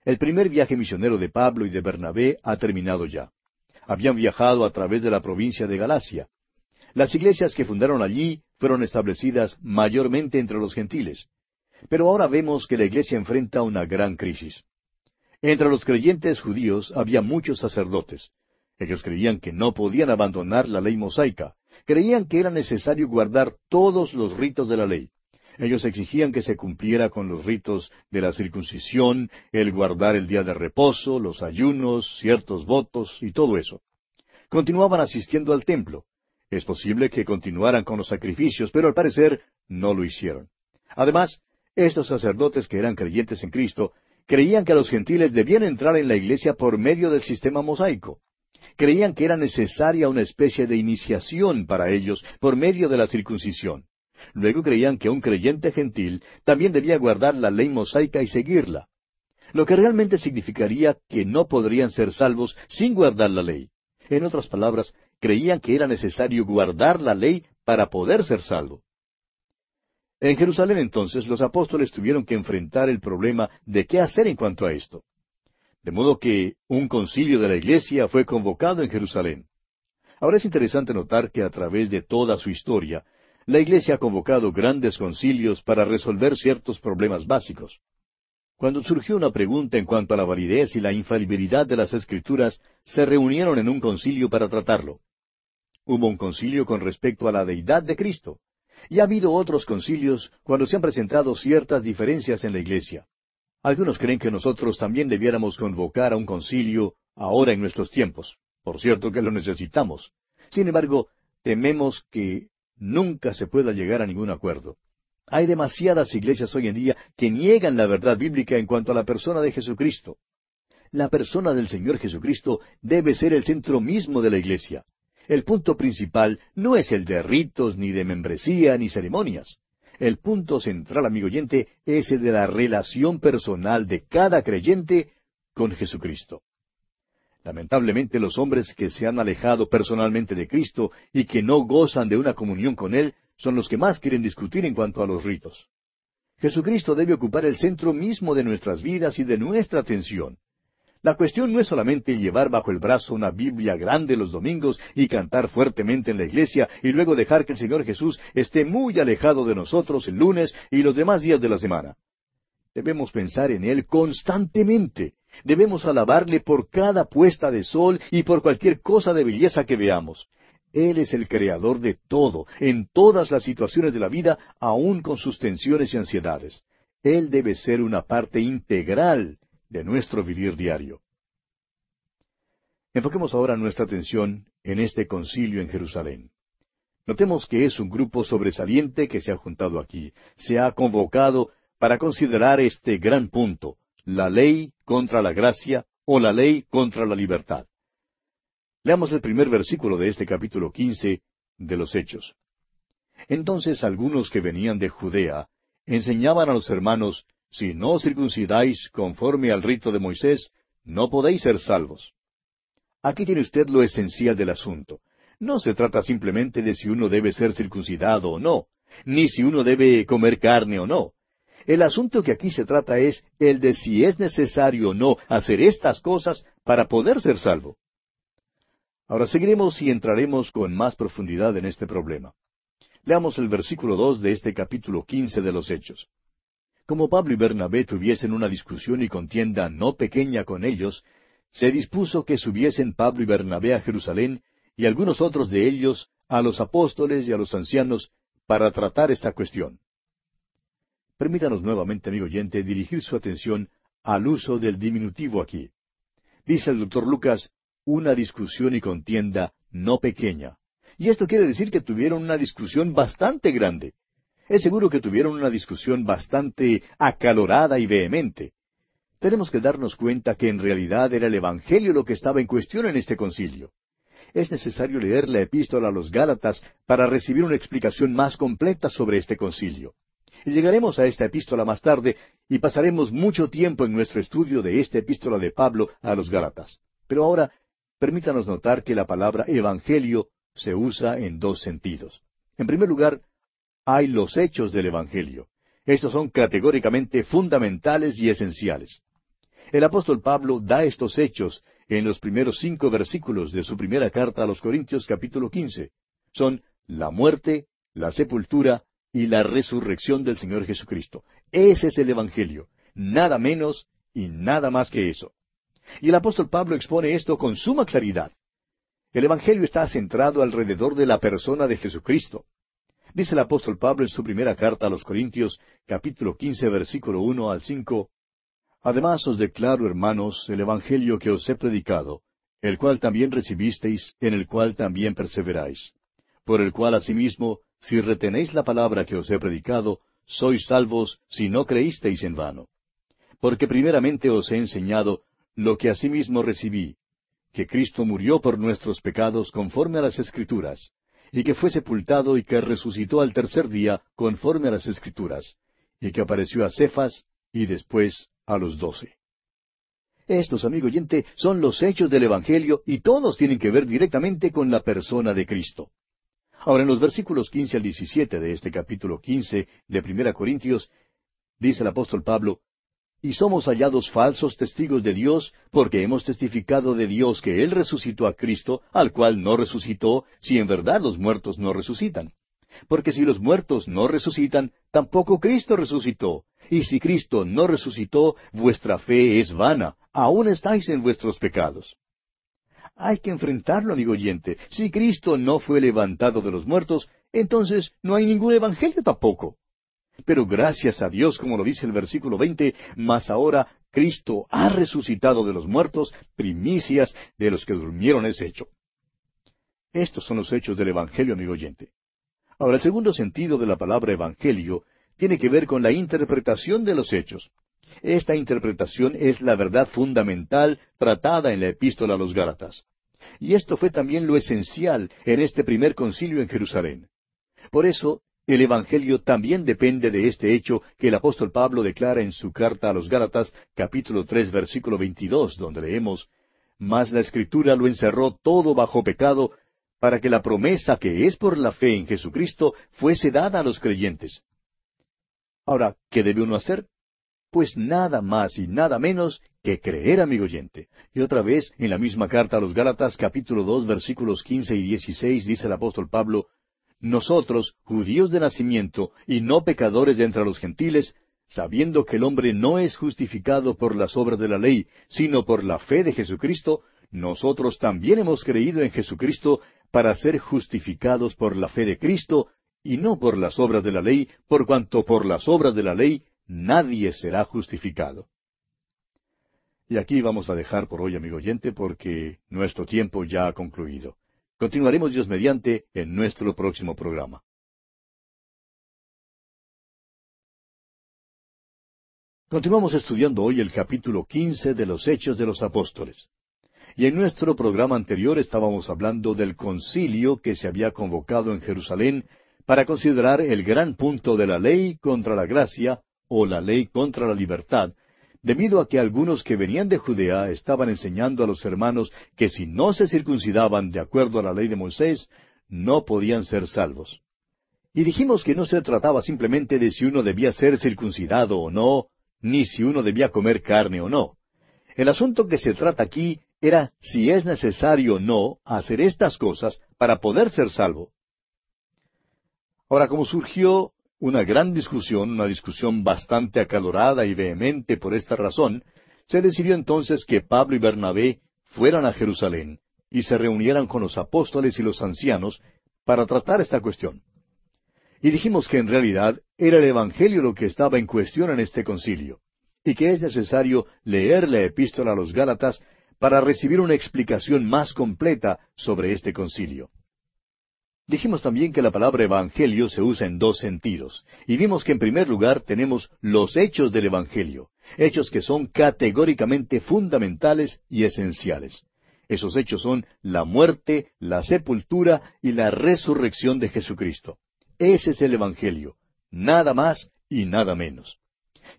El primer viaje misionero de Pablo y de Bernabé ha terminado ya. Habían viajado a través de la provincia de Galacia. Las iglesias que fundaron allí fueron establecidas mayormente entre los gentiles. Pero ahora vemos que la iglesia enfrenta una gran crisis. Entre los creyentes judíos había muchos sacerdotes. Ellos creían que no podían abandonar la ley mosaica creían que era necesario guardar todos los ritos de la ley. Ellos exigían que se cumpliera con los ritos de la circuncisión, el guardar el día de reposo, los ayunos, ciertos votos y todo eso. Continuaban asistiendo al templo. Es posible que continuaran con los sacrificios, pero al parecer no lo hicieron. Además, estos sacerdotes que eran creyentes en Cristo creían que los gentiles debían entrar en la iglesia por medio del sistema mosaico creían que era necesaria una especie de iniciación para ellos por medio de la circuncisión. Luego creían que un creyente gentil también debía guardar la ley mosaica y seguirla, lo que realmente significaría que no podrían ser salvos sin guardar la ley. En otras palabras, creían que era necesario guardar la ley para poder ser salvo. En Jerusalén entonces los apóstoles tuvieron que enfrentar el problema de qué hacer en cuanto a esto. De modo que un concilio de la iglesia fue convocado en Jerusalén. Ahora es interesante notar que a través de toda su historia, la iglesia ha convocado grandes concilios para resolver ciertos problemas básicos. Cuando surgió una pregunta en cuanto a la validez y la infalibilidad de las escrituras, se reunieron en un concilio para tratarlo. Hubo un concilio con respecto a la deidad de Cristo. Y ha habido otros concilios cuando se han presentado ciertas diferencias en la iglesia. Algunos creen que nosotros también debiéramos convocar a un concilio ahora en nuestros tiempos. Por cierto que lo necesitamos. Sin embargo, tememos que nunca se pueda llegar a ningún acuerdo. Hay demasiadas iglesias hoy en día que niegan la verdad bíblica en cuanto a la persona de Jesucristo. La persona del Señor Jesucristo debe ser el centro mismo de la iglesia. El punto principal no es el de ritos, ni de membresía, ni ceremonias. El punto central, amigo oyente, es el de la relación personal de cada creyente con Jesucristo. Lamentablemente los hombres que se han alejado personalmente de Cristo y que no gozan de una comunión con Él son los que más quieren discutir en cuanto a los ritos. Jesucristo debe ocupar el centro mismo de nuestras vidas y de nuestra atención. La cuestión no es solamente llevar bajo el brazo una Biblia grande los domingos y cantar fuertemente en la iglesia y luego dejar que el Señor Jesús esté muy alejado de nosotros el lunes y los demás días de la semana. Debemos pensar en Él constantemente. Debemos alabarle por cada puesta de sol y por cualquier cosa de belleza que veamos. Él es el creador de todo, en todas las situaciones de la vida, aun con sus tensiones y ansiedades. Él debe ser una parte integral de nuestro vivir diario. Enfoquemos ahora nuestra atención en este concilio en Jerusalén. Notemos que es un grupo sobresaliente que se ha juntado aquí, se ha convocado para considerar este gran punto, la ley contra la gracia o la ley contra la libertad. Leamos el primer versículo de este capítulo quince de los Hechos. Entonces algunos que venían de Judea enseñaban a los hermanos, si no circuncidáis conforme al rito de Moisés, no podéis ser salvos. Aquí tiene usted lo esencial del asunto. No se trata simplemente de si uno debe ser circuncidado o no, ni si uno debe comer carne o no. El asunto que aquí se trata es el de si es necesario o no hacer estas cosas para poder ser salvo. Ahora seguiremos y entraremos con más profundidad en este problema. Leamos el versículo dos de este capítulo quince de los Hechos. Como Pablo y Bernabé tuviesen una discusión y contienda no pequeña con ellos, se dispuso que subiesen Pablo y Bernabé a Jerusalén y algunos otros de ellos a los apóstoles y a los ancianos para tratar esta cuestión. Permítanos nuevamente, amigo oyente, dirigir su atención al uso del diminutivo aquí. Dice el doctor Lucas, una discusión y contienda no pequeña. Y esto quiere decir que tuvieron una discusión bastante grande. Es seguro que tuvieron una discusión bastante acalorada y vehemente. Tenemos que darnos cuenta que en realidad era el Evangelio lo que estaba en cuestión en este concilio. Es necesario leer la epístola a los Gálatas para recibir una explicación más completa sobre este concilio. Y llegaremos a esta epístola más tarde y pasaremos mucho tiempo en nuestro estudio de esta epístola de Pablo a los Gálatas. Pero ahora, permítanos notar que la palabra Evangelio se usa en dos sentidos. En primer lugar, hay los hechos del Evangelio. Estos son categóricamente fundamentales y esenciales. El apóstol Pablo da estos hechos en los primeros cinco versículos de su primera carta a los Corintios capítulo quince. Son la muerte, la sepultura y la resurrección del Señor Jesucristo. Ese es el Evangelio, nada menos y nada más que eso. Y el apóstol Pablo expone esto con suma claridad. El Evangelio está centrado alrededor de la persona de Jesucristo. Dice el apóstol Pablo en su primera carta a los Corintios, capítulo quince, versículo uno al cinco, Además os declaro, hermanos, el Evangelio que os he predicado, el cual también recibisteis, en el cual también perseveráis, por el cual asimismo si retenéis la palabra que os he predicado, sois salvos si no creísteis en vano. Porque primeramente os he enseñado lo que asimismo recibí, que Cristo murió por nuestros pecados conforme a las Escrituras, y que fue sepultado y que resucitó al tercer día conforme a las Escrituras, y que apareció a Cefas y después a los doce. Estos, amigo oyente, son los hechos del Evangelio y todos tienen que ver directamente con la persona de Cristo. Ahora, en los versículos quince al diecisiete de este capítulo quince de Primera Corintios, dice el apóstol Pablo, y somos hallados falsos testigos de Dios, porque hemos testificado de Dios que Él resucitó a Cristo, al cual no resucitó, si en verdad los muertos no resucitan. Porque si los muertos no resucitan, tampoco Cristo resucitó. Y si Cristo no resucitó, vuestra fe es vana, aún estáis en vuestros pecados. Hay que enfrentarlo, amigo oyente. Si Cristo no fue levantado de los muertos, entonces no hay ningún evangelio tampoco. Pero gracias a Dios, como lo dice el versículo veinte, mas ahora Cristo ha resucitado de los muertos, primicias de los que durmieron es hecho. Estos son los hechos del Evangelio, amigo oyente. Ahora, el segundo sentido de la palabra Evangelio tiene que ver con la interpretación de los hechos. Esta interpretación es la verdad fundamental tratada en la epístola a los Gálatas. Y esto fue también lo esencial en este primer concilio en Jerusalén. Por eso, el Evangelio también depende de este hecho que el apóstol Pablo declara en su carta a los Gálatas, capítulo tres, versículo veintidós, donde leemos, Mas la Escritura lo encerró todo bajo pecado, para que la promesa que es por la fe en Jesucristo fuese dada a los creyentes. Ahora, ¿qué debe uno hacer? Pues nada más y nada menos que creer, amigo oyente. Y otra vez, en la misma carta a los Gálatas, capítulo dos, versículos quince y dieciséis, dice el apóstol Pablo, Nosotros, judíos de nacimiento, y no pecadores de entre los gentiles, sabiendo que el hombre no es justificado por las obras de la ley, sino por la fe de Jesucristo, nosotros también hemos creído en Jesucristo para ser justificados por la fe de Cristo y no por las obras de la ley, por cuanto por las obras de la ley nadie será justificado. Y aquí vamos a dejar por hoy, amigo oyente, porque nuestro tiempo ya ha concluido. Continuaremos Dios mediante en nuestro próximo programa. Continuamos estudiando hoy el capítulo quince de los Hechos de los Apóstoles. Y en nuestro programa anterior estábamos hablando del concilio que se había convocado en Jerusalén para considerar el gran punto de la ley contra la gracia o la ley contra la libertad, debido a que algunos que venían de Judea estaban enseñando a los hermanos que si no se circuncidaban de acuerdo a la ley de Moisés, no podían ser salvos. Y dijimos que no se trataba simplemente de si uno debía ser circuncidado o no, ni si uno debía comer carne o no. El asunto que se trata aquí era si es necesario o no hacer estas cosas para poder ser salvo. Ahora, como surgió una gran discusión, una discusión bastante acalorada y vehemente por esta razón, se decidió entonces que Pablo y Bernabé fueran a Jerusalén y se reunieran con los apóstoles y los ancianos para tratar esta cuestión. Y dijimos que en realidad era el Evangelio lo que estaba en cuestión en este concilio, y que es necesario leer la epístola a los Gálatas para recibir una explicación más completa sobre este concilio. Dijimos también que la palabra evangelio se usa en dos sentidos, y vimos que en primer lugar tenemos los hechos del evangelio, hechos que son categóricamente fundamentales y esenciales. Esos hechos son la muerte, la sepultura y la resurrección de Jesucristo. Ese es el evangelio, nada más y nada menos.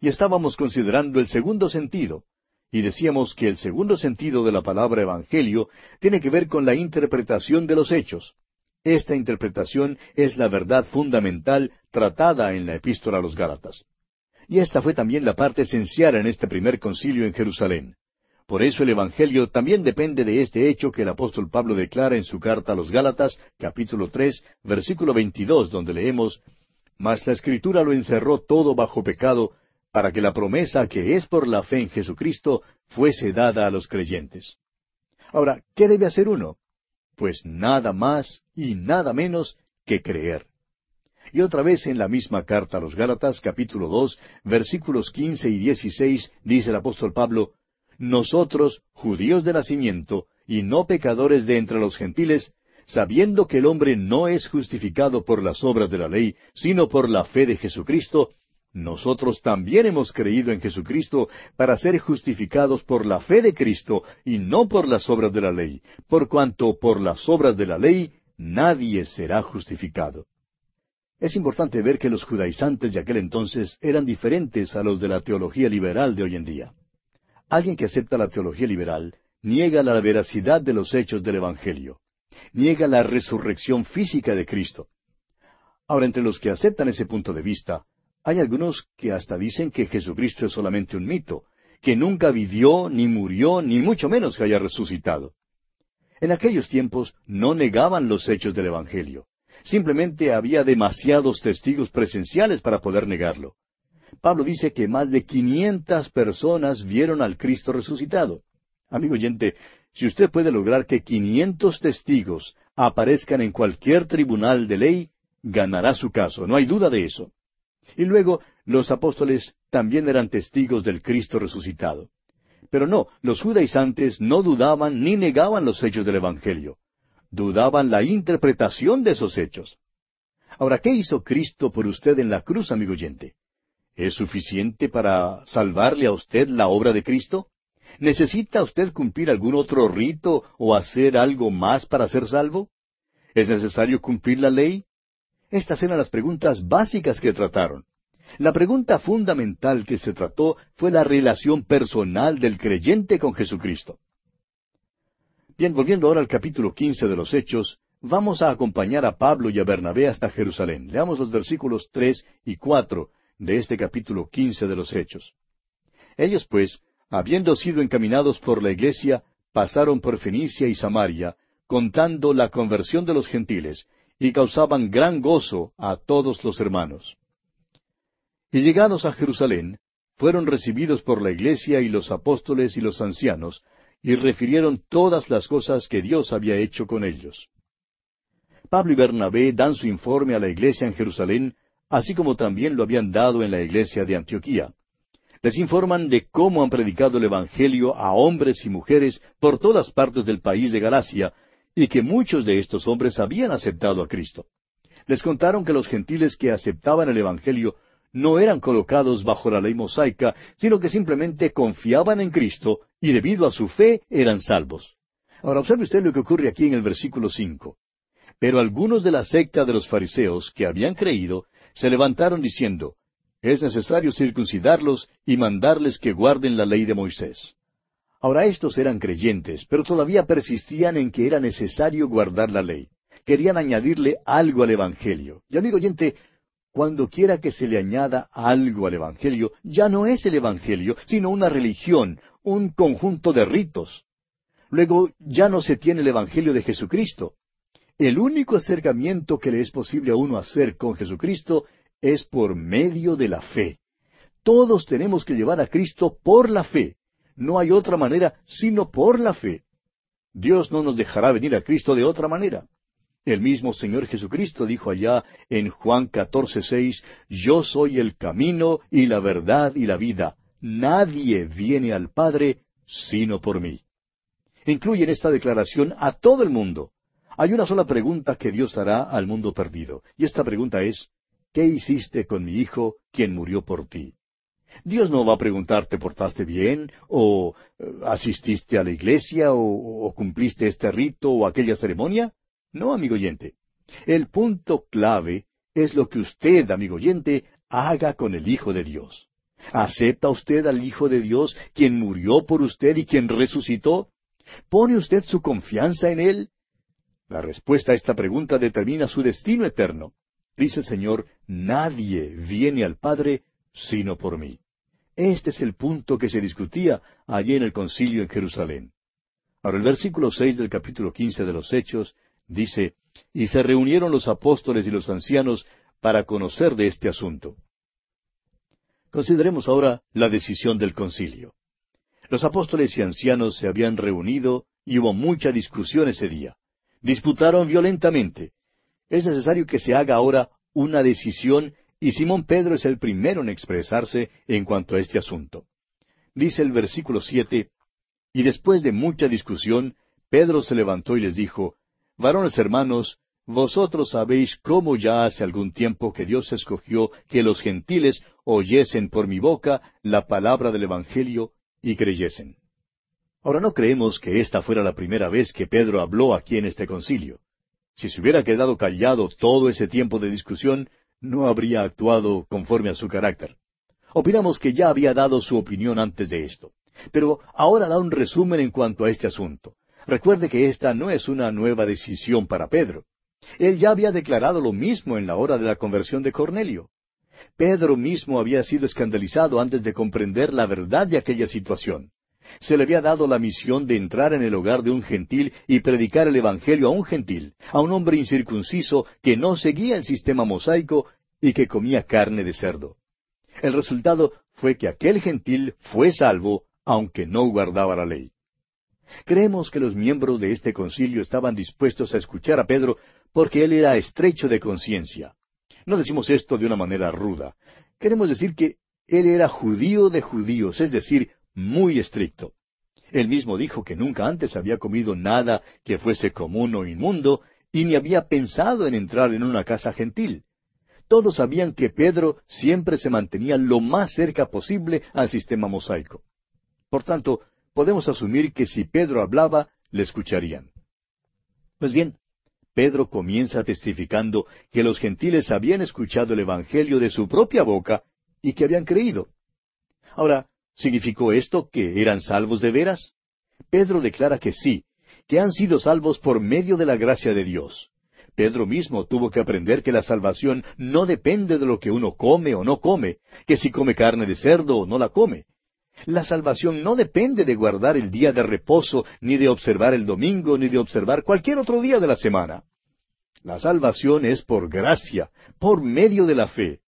Y estábamos considerando el segundo sentido, y decíamos que el segundo sentido de la palabra Evangelio tiene que ver con la interpretación de los hechos. Esta interpretación es la verdad fundamental tratada en la epístola a los Gálatas. Y esta fue también la parte esencial en este primer concilio en Jerusalén. Por eso el Evangelio también depende de este hecho que el apóstol Pablo declara en su carta a los Gálatas, capítulo tres, versículo veintidós, donde leemos Mas la Escritura lo encerró todo bajo pecado, para que la promesa que es por la fe en Jesucristo fuese dada a los creyentes. Ahora, ¿qué debe hacer uno? Pues nada más y nada menos que creer. Y otra vez en la misma carta a los Gálatas, capítulo dos, versículos quince y dieciséis, dice el apóstol Pablo, Nosotros, judíos de nacimiento, y no pecadores de entre los gentiles, sabiendo que el hombre no es justificado por las obras de la ley, sino por la fe de Jesucristo, nosotros también hemos creído en Jesucristo para ser justificados por la fe de Cristo y no por las obras de la ley, por cuanto por las obras de la ley nadie será justificado. Es importante ver que los judaizantes de aquel entonces eran diferentes a los de la teología liberal de hoy en día. Alguien que acepta la teología liberal niega la veracidad de los hechos del Evangelio. Niega la resurrección física de Cristo. Ahora, entre los que aceptan ese punto de vista, hay algunos que hasta dicen que Jesucristo es solamente un mito, que nunca vivió, ni murió, ni mucho menos que haya resucitado. En aquellos tiempos no negaban los hechos del Evangelio. Simplemente había demasiados testigos presenciales para poder negarlo. Pablo dice que más de quinientas personas vieron al Cristo resucitado. Amigo oyente, si usted puede lograr que quinientos testigos aparezcan en cualquier tribunal de ley, ganará su caso, no hay duda de eso. Y luego los apóstoles también eran testigos del Cristo resucitado. Pero no, los judaizantes no dudaban ni negaban los hechos del Evangelio. Dudaban la interpretación de esos hechos. Ahora, ¿qué hizo Cristo por usted en la cruz, amigo oyente? ¿Es suficiente para salvarle a usted la obra de Cristo? ¿Necesita usted cumplir algún otro rito o hacer algo más para ser salvo? ¿Es necesario cumplir la ley? Estas eran las preguntas básicas que trataron. La pregunta fundamental que se trató fue la relación personal del creyente con Jesucristo. Bien, volviendo ahora al capítulo quince de los Hechos, vamos a acompañar a Pablo y a Bernabé hasta Jerusalén. Leamos los versículos tres y cuatro de este capítulo quince de los Hechos. Ellos, pues, habiendo sido encaminados por la iglesia, pasaron por Fenicia y Samaria, contando la conversión de los gentiles, y causaban gran gozo a todos los hermanos. Y llegados a Jerusalén, fueron recibidos por la iglesia y los apóstoles y los ancianos, y refirieron todas las cosas que Dios había hecho con ellos. Pablo y Bernabé dan su informe a la iglesia en Jerusalén, así como también lo habían dado en la iglesia de Antioquía. Les informan de cómo han predicado el Evangelio a hombres y mujeres por todas partes del país de Galacia, y que muchos de estos hombres habían aceptado a Cristo. Les contaron que los gentiles que aceptaban el Evangelio no eran colocados bajo la ley mosaica, sino que simplemente confiaban en Cristo y debido a su fe eran salvos. Ahora observe usted lo que ocurre aquí en el versículo cinco. Pero algunos de la secta de los fariseos que habían creído se levantaron diciendo, es necesario circuncidarlos y mandarles que guarden la ley de Moisés. Ahora estos eran creyentes, pero todavía persistían en que era necesario guardar la ley. Querían añadirle algo al Evangelio. Y amigo oyente, cuando quiera que se le añada algo al Evangelio, ya no es el Evangelio, sino una religión, un conjunto de ritos. Luego ya no se tiene el Evangelio de Jesucristo. El único acercamiento que le es posible a uno hacer con Jesucristo es por medio de la fe. Todos tenemos que llevar a Cristo por la fe. No hay otra manera sino por la fe. Dios no nos dejará venir a Cristo de otra manera. El mismo Señor Jesucristo dijo allá en Juan 14:6, Yo soy el camino y la verdad y la vida. Nadie viene al Padre sino por mí. Incluye en esta declaración a todo el mundo. Hay una sola pregunta que Dios hará al mundo perdido, y esta pregunta es, ¿qué hiciste con mi hijo, quien murió por ti? Dios no va a preguntar, ¿te portaste bien? ¿O eh, asististe a la iglesia? ¿O, o cumpliste este rito o aquella ceremonia? No, amigo oyente. El punto clave es lo que usted, amigo oyente, haga con el Hijo de Dios. ¿Acepta usted al Hijo de Dios, quien murió por usted y quien resucitó? ¿Pone usted su confianza en Él? La respuesta a esta pregunta determina su destino eterno. Dice el Señor, nadie viene al Padre sino por mí. Este es el punto que se discutía allí en el concilio en Jerusalén. Ahora el versículo seis del capítulo quince de los Hechos Dice, y se reunieron los apóstoles y los ancianos para conocer de este asunto. Consideremos ahora la decisión del concilio. Los apóstoles y ancianos se habían reunido y hubo mucha discusión ese día. Disputaron violentamente. Es necesario que se haga ahora una decisión y Simón Pedro es el primero en expresarse en cuanto a este asunto. Dice el versículo siete, y después de mucha discusión, Pedro se levantó y les dijo, Varones hermanos, vosotros sabéis cómo ya hace algún tiempo que Dios escogió que los gentiles oyesen por mi boca la palabra del Evangelio y creyesen. Ahora no creemos que esta fuera la primera vez que Pedro habló aquí en este concilio. Si se hubiera quedado callado todo ese tiempo de discusión, no habría actuado conforme a su carácter. Opinamos que ya había dado su opinión antes de esto. Pero ahora da un resumen en cuanto a este asunto. Recuerde que esta no es una nueva decisión para Pedro. Él ya había declarado lo mismo en la hora de la conversión de Cornelio. Pedro mismo había sido escandalizado antes de comprender la verdad de aquella situación. Se le había dado la misión de entrar en el hogar de un gentil y predicar el Evangelio a un gentil, a un hombre incircunciso que no seguía el sistema mosaico y que comía carne de cerdo. El resultado fue que aquel gentil fue salvo, aunque no guardaba la ley. Creemos que los miembros de este concilio estaban dispuestos a escuchar a Pedro porque él era estrecho de conciencia. No decimos esto de una manera ruda. Queremos decir que él era judío de judíos, es decir, muy estricto. Él mismo dijo que nunca antes había comido nada que fuese común o inmundo, y ni había pensado en entrar en una casa gentil. Todos sabían que Pedro siempre se mantenía lo más cerca posible al sistema mosaico. Por tanto, podemos asumir que si Pedro hablaba, le escucharían. Pues bien, Pedro comienza testificando que los gentiles habían escuchado el Evangelio de su propia boca y que habían creído. Ahora, ¿significó esto que eran salvos de veras? Pedro declara que sí, que han sido salvos por medio de la gracia de Dios. Pedro mismo tuvo que aprender que la salvación no depende de lo que uno come o no come, que si come carne de cerdo o no la come. La salvación no depende de guardar el día de reposo, ni de observar el domingo, ni de observar cualquier otro día de la semana. La salvación es por gracia, por medio de la fe.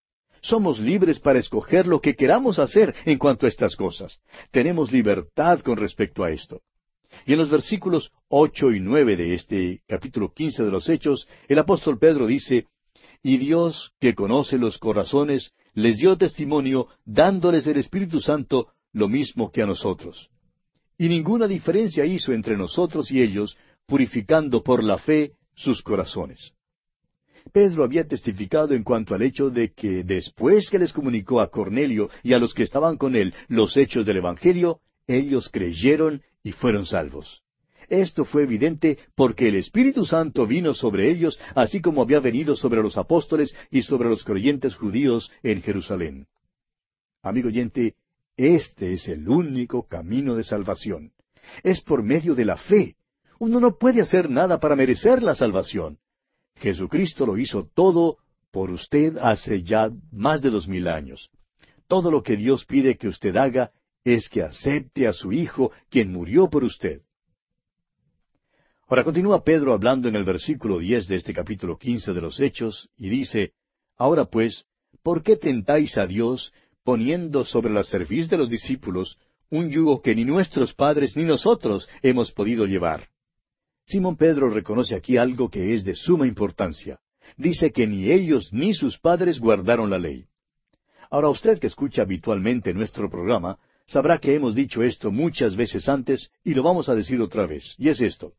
Somos libres para escoger lo que queramos hacer en cuanto a estas cosas. Tenemos libertad con respecto a esto. Y en los versículos ocho y nueve de este capítulo quince de los Hechos, el apóstol Pedro dice, Y Dios, que conoce los corazones, les dio testimonio, dándoles el Espíritu Santo, lo mismo que a nosotros. Y ninguna diferencia hizo entre nosotros y ellos, purificando por la fe sus corazones. Pedro había testificado en cuanto al hecho de que después que les comunicó a Cornelio y a los que estaban con él los hechos del Evangelio, ellos creyeron y fueron salvos. Esto fue evidente porque el Espíritu Santo vino sobre ellos, así como había venido sobre los apóstoles y sobre los creyentes judíos en Jerusalén. Amigo oyente, este es el único camino de salvación. Es por medio de la fe. Uno no puede hacer nada para merecer la salvación. Jesucristo lo hizo todo por usted hace ya más de dos mil años. Todo lo que Dios pide que usted haga es que acepte a su Hijo, quien murió por usted. Ahora continúa Pedro hablando en el versículo diez de este capítulo quince de los Hechos, y dice, Ahora pues, ¿por qué tentáis a Dios poniendo sobre la cerviz de los discípulos un yugo que ni nuestros padres ni nosotros hemos podido llevar. Simón Pedro reconoce aquí algo que es de suma importancia. Dice que ni ellos ni sus padres guardaron la ley. Ahora usted que escucha habitualmente nuestro programa, sabrá que hemos dicho esto muchas veces antes y lo vamos a decir otra vez, y es esto.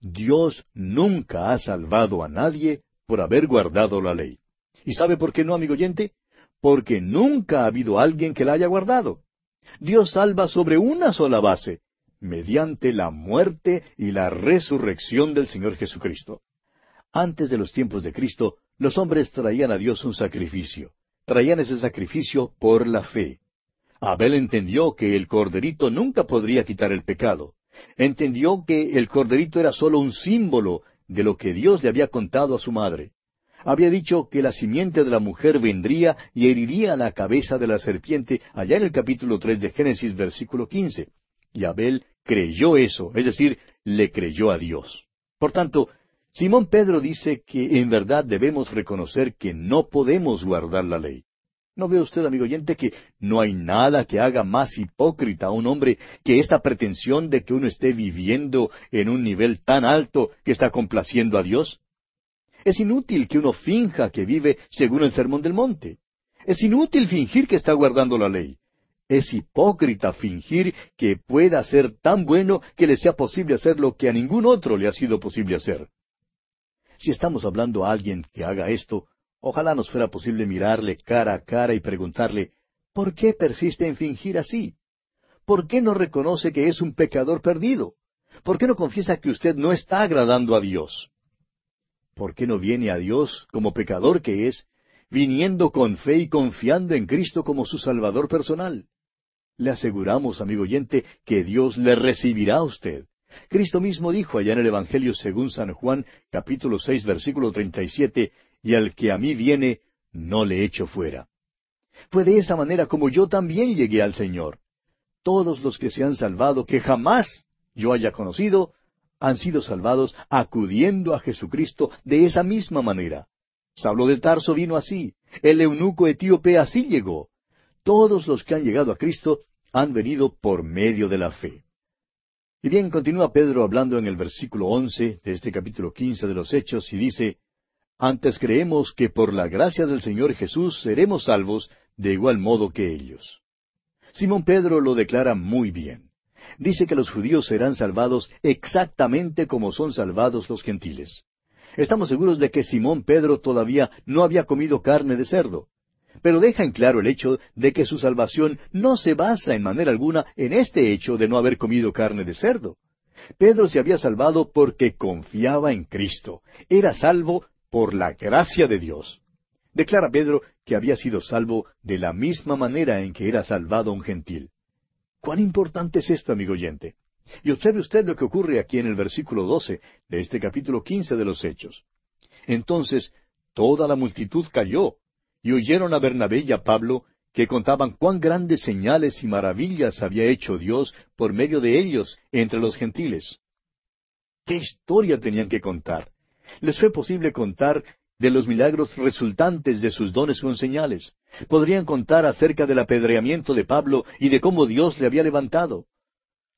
Dios nunca ha salvado a nadie por haber guardado la ley. ¿Y sabe por qué no, amigo oyente? porque nunca ha habido alguien que la haya guardado. Dios salva sobre una sola base, mediante la muerte y la resurrección del Señor Jesucristo. Antes de los tiempos de Cristo, los hombres traían a Dios un sacrificio. Traían ese sacrificio por la fe. Abel entendió que el corderito nunca podría quitar el pecado. Entendió que el corderito era sólo un símbolo de lo que Dios le había contado a su madre había dicho que la simiente de la mujer vendría y heriría la cabeza de la serpiente allá en el capítulo tres de Génesis versículo quince. Y Abel creyó eso, es decir, le creyó a Dios. Por tanto, Simón Pedro dice que en verdad debemos reconocer que no podemos guardar la ley. ¿No ve usted, amigo oyente, que no hay nada que haga más hipócrita a un hombre que esta pretensión de que uno esté viviendo en un nivel tan alto que está complaciendo a Dios? Es inútil que uno finja que vive según el sermón del monte. Es inútil fingir que está guardando la ley. Es hipócrita fingir que pueda ser tan bueno que le sea posible hacer lo que a ningún otro le ha sido posible hacer. Si estamos hablando a alguien que haga esto, ojalá nos fuera posible mirarle cara a cara y preguntarle, ¿por qué persiste en fingir así? ¿Por qué no reconoce que es un pecador perdido? ¿Por qué no confiesa que usted no está agradando a Dios? ¿por qué no viene a Dios como pecador que es, viniendo con fe y confiando en Cristo como su Salvador personal? Le aseguramos, amigo oyente, que Dios le recibirá a usted. Cristo mismo dijo allá en el Evangelio según San Juan, capítulo seis, versículo treinta y siete, y al que a mí viene, no le echo fuera. Fue de esa manera como yo también llegué al Señor. Todos los que se han salvado, que jamás yo haya conocido, han sido salvados acudiendo a Jesucristo de esa misma manera. Saulo de Tarso vino así, el eunuco etíope así llegó. Todos los que han llegado a Cristo han venido por medio de la fe. Y bien, continúa Pedro hablando en el versículo once de este capítulo quince de los Hechos y dice, Antes creemos que por la gracia del Señor Jesús seremos salvos de igual modo que ellos. Simón Pedro lo declara muy bien. Dice que los judíos serán salvados exactamente como son salvados los gentiles. Estamos seguros de que Simón Pedro todavía no había comido carne de cerdo, pero deja en claro el hecho de que su salvación no se basa en manera alguna en este hecho de no haber comido carne de cerdo. Pedro se había salvado porque confiaba en Cristo. Era salvo por la gracia de Dios. Declara Pedro que había sido salvo de la misma manera en que era salvado un gentil. ¿Cuán importante es esto, amigo oyente? Y observe usted lo que ocurre aquí en el versículo doce de este capítulo quince de los Hechos. Entonces toda la multitud cayó y oyeron a Bernabé y a Pablo que contaban cuán grandes señales y maravillas había hecho Dios por medio de ellos entre los gentiles. ¿Qué historia tenían que contar? Les fue posible contar de los milagros resultantes de sus dones con señales. Podrían contar acerca del apedreamiento de Pablo y de cómo Dios le había levantado.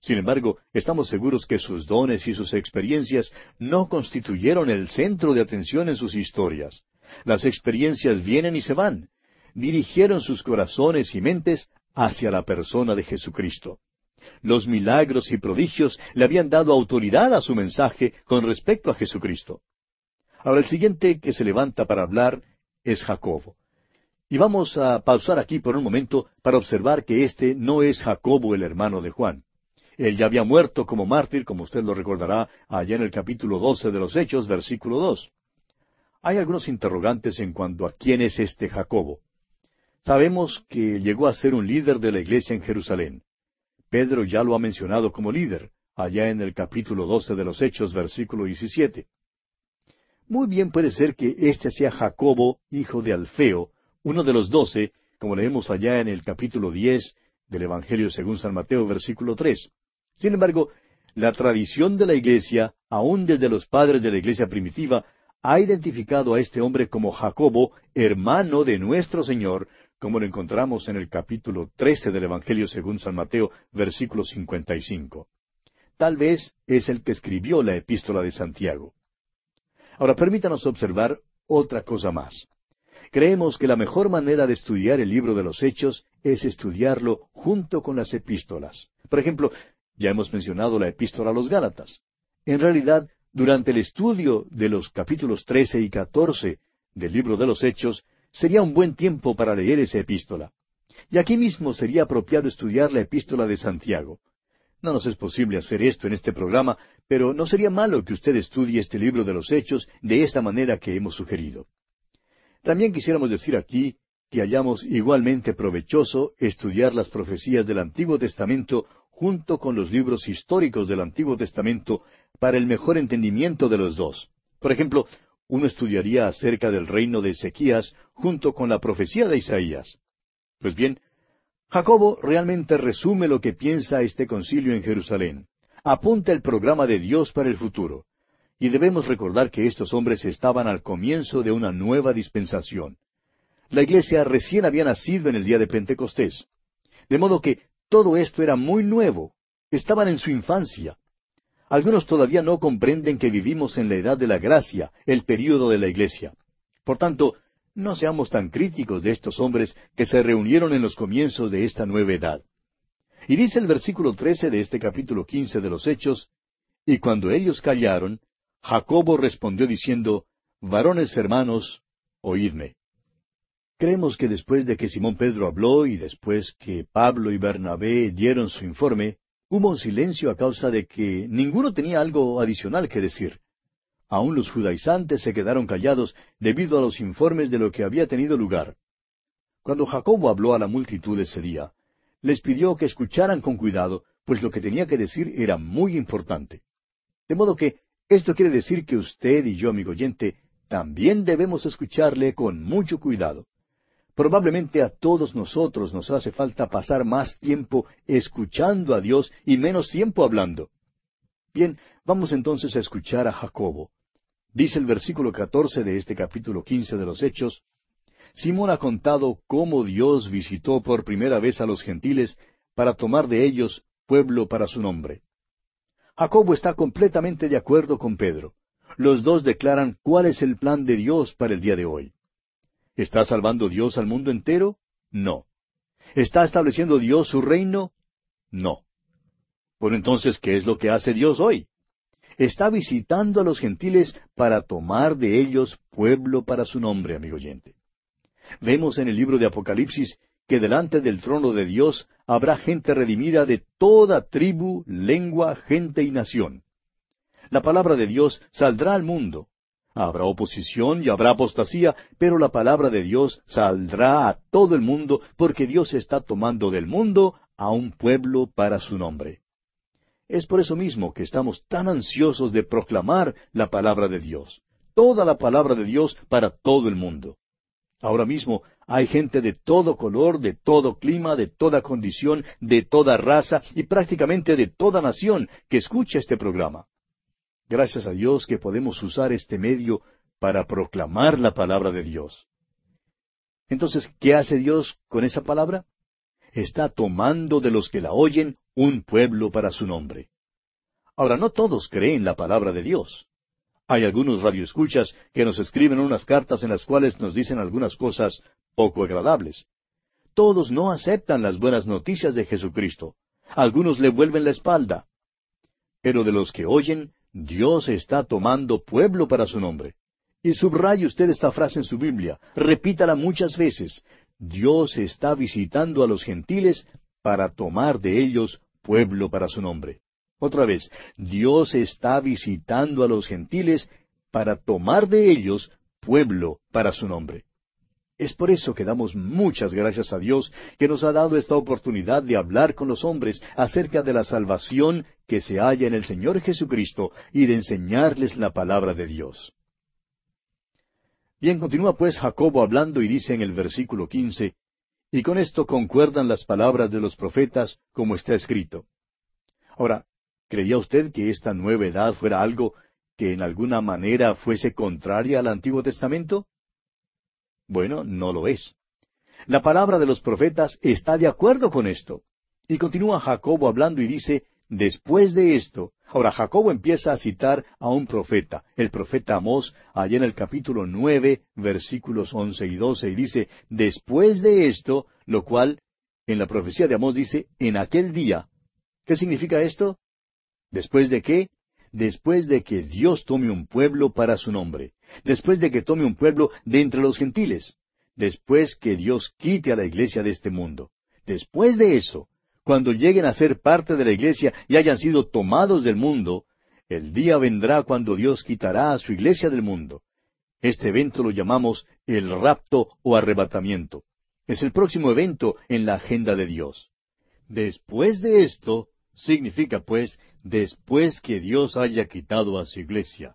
Sin embargo, estamos seguros que sus dones y sus experiencias no constituyeron el centro de atención en sus historias. Las experiencias vienen y se van. Dirigieron sus corazones y mentes hacia la persona de Jesucristo. Los milagros y prodigios le habían dado autoridad a su mensaje con respecto a Jesucristo. Ahora el siguiente que se levanta para hablar es Jacobo. Y vamos a pausar aquí por un momento para observar que este no es Jacobo el hermano de Juan. Él ya había muerto como mártir, como usted lo recordará allá en el capítulo doce de los Hechos, versículo dos. Hay algunos interrogantes en cuanto a quién es este Jacobo. Sabemos que llegó a ser un líder de la iglesia en Jerusalén. Pedro ya lo ha mencionado como líder, allá en el capítulo doce de los Hechos, versículo diecisiete. Muy bien puede ser que este sea Jacobo, hijo de Alfeo, uno de los doce, como leemos allá en el capítulo diez del Evangelio según San Mateo, versículo tres. Sin embargo, la tradición de la iglesia, aun desde los padres de la iglesia primitiva, ha identificado a este hombre como Jacobo, hermano de nuestro Señor, como lo encontramos en el capítulo trece del Evangelio según San Mateo, versículo cincuenta y cinco. Tal vez es el que escribió la epístola de Santiago. Ahora permítanos observar otra cosa más. Creemos que la mejor manera de estudiar el libro de los Hechos es estudiarlo junto con las epístolas. Por ejemplo, ya hemos mencionado la epístola a los Gálatas. En realidad, durante el estudio de los capítulos trece y catorce del libro de los Hechos, sería un buen tiempo para leer esa epístola. Y aquí mismo sería apropiado estudiar la epístola de Santiago. No nos es posible hacer esto en este programa, pero no sería malo que usted estudie este libro de los Hechos de esta manera que hemos sugerido. También quisiéramos decir aquí que hallamos igualmente provechoso estudiar las profecías del Antiguo Testamento junto con los libros históricos del Antiguo Testamento para el mejor entendimiento de los dos. Por ejemplo, uno estudiaría acerca del reino de Ezequías junto con la profecía de Isaías. Pues bien, Jacobo realmente resume lo que piensa este concilio en Jerusalén. Apunta el programa de Dios para el futuro. Y debemos recordar que estos hombres estaban al comienzo de una nueva dispensación. La iglesia recién había nacido en el día de Pentecostés. De modo que todo esto era muy nuevo. Estaban en su infancia. Algunos todavía no comprenden que vivimos en la edad de la gracia, el período de la iglesia. Por tanto, no seamos tan críticos de estos hombres que se reunieron en los comienzos de esta nueva edad. Y dice el versículo trece de este capítulo quince de los Hechos, y cuando ellos callaron, Jacobo respondió diciendo, Varones hermanos, oídme. Creemos que después de que Simón Pedro habló y después que Pablo y Bernabé dieron su informe, hubo un silencio a causa de que ninguno tenía algo adicional que decir. Aún los judaizantes se quedaron callados debido a los informes de lo que había tenido lugar. Cuando Jacobo habló a la multitud ese día, les pidió que escucharan con cuidado, pues lo que tenía que decir era muy importante. De modo que esto quiere decir que usted y yo, amigo oyente, también debemos escucharle con mucho cuidado. Probablemente a todos nosotros nos hace falta pasar más tiempo escuchando a Dios y menos tiempo hablando. Bien, vamos entonces a escuchar a Jacobo. Dice el versículo catorce de este capítulo quince de los Hechos, Simón ha contado cómo Dios visitó por primera vez a los gentiles para tomar de ellos pueblo para su nombre. Jacobo está completamente de acuerdo con Pedro. Los dos declaran cuál es el plan de Dios para el día de hoy. ¿Está salvando Dios al mundo entero? No. ¿Está estableciendo Dios su reino? No. Bueno, entonces, ¿qué es lo que hace Dios hoy? Está visitando a los gentiles para tomar de ellos pueblo para su nombre, amigo oyente. Vemos en el libro de Apocalipsis que delante del trono de Dios habrá gente redimida de toda tribu, lengua, gente y nación. La palabra de Dios saldrá al mundo. Habrá oposición y habrá apostasía, pero la palabra de Dios saldrá a todo el mundo porque Dios está tomando del mundo a un pueblo para su nombre. Es por eso mismo que estamos tan ansiosos de proclamar la palabra de Dios, toda la palabra de Dios para todo el mundo. Ahora mismo hay gente de todo color, de todo clima, de toda condición, de toda raza y prácticamente de toda nación que escucha este programa. Gracias a Dios que podemos usar este medio para proclamar la palabra de Dios. Entonces, ¿qué hace Dios con esa palabra? Está tomando de los que la oyen un pueblo para su nombre. Ahora, no todos creen la palabra de Dios. Hay algunos radioescuchas que nos escriben unas cartas en las cuales nos dicen algunas cosas poco agradables. Todos no aceptan las buenas noticias de Jesucristo. Algunos le vuelven la espalda. Pero de los que oyen, Dios está tomando pueblo para su nombre. Y subraye usted esta frase en su Biblia, repítala muchas veces. Dios está visitando a los gentiles para tomar de ellos pueblo para su nombre. Otra vez, Dios está visitando a los gentiles para tomar de ellos pueblo para su nombre. Es por eso que damos muchas gracias a Dios que nos ha dado esta oportunidad de hablar con los hombres acerca de la salvación que se halla en el Señor Jesucristo y de enseñarles la palabra de Dios. Bien, continúa pues Jacobo hablando y dice en el versículo quince, y con esto concuerdan las palabras de los profetas como está escrito. Ahora, ¿Creía usted que esta nueva edad fuera algo que en alguna manera fuese contraria al Antiguo Testamento? Bueno, no lo es. La palabra de los profetas está de acuerdo con esto. Y continúa Jacobo hablando y dice, después de esto, ahora Jacobo empieza a citar a un profeta, el profeta Amós, allá en el capítulo nueve, versículos once y doce, y dice, después de esto, lo cual, en la profecía de Amós dice, en aquel día. ¿Qué significa esto? ¿Después de qué? Después de que Dios tome un pueblo para su nombre. Después de que tome un pueblo de entre los gentiles. Después que Dios quite a la iglesia de este mundo. Después de eso, cuando lleguen a ser parte de la iglesia y hayan sido tomados del mundo, el día vendrá cuando Dios quitará a su iglesia del mundo. Este evento lo llamamos el rapto o arrebatamiento. Es el próximo evento en la agenda de Dios. Después de esto, significa pues después que Dios haya quitado a su iglesia.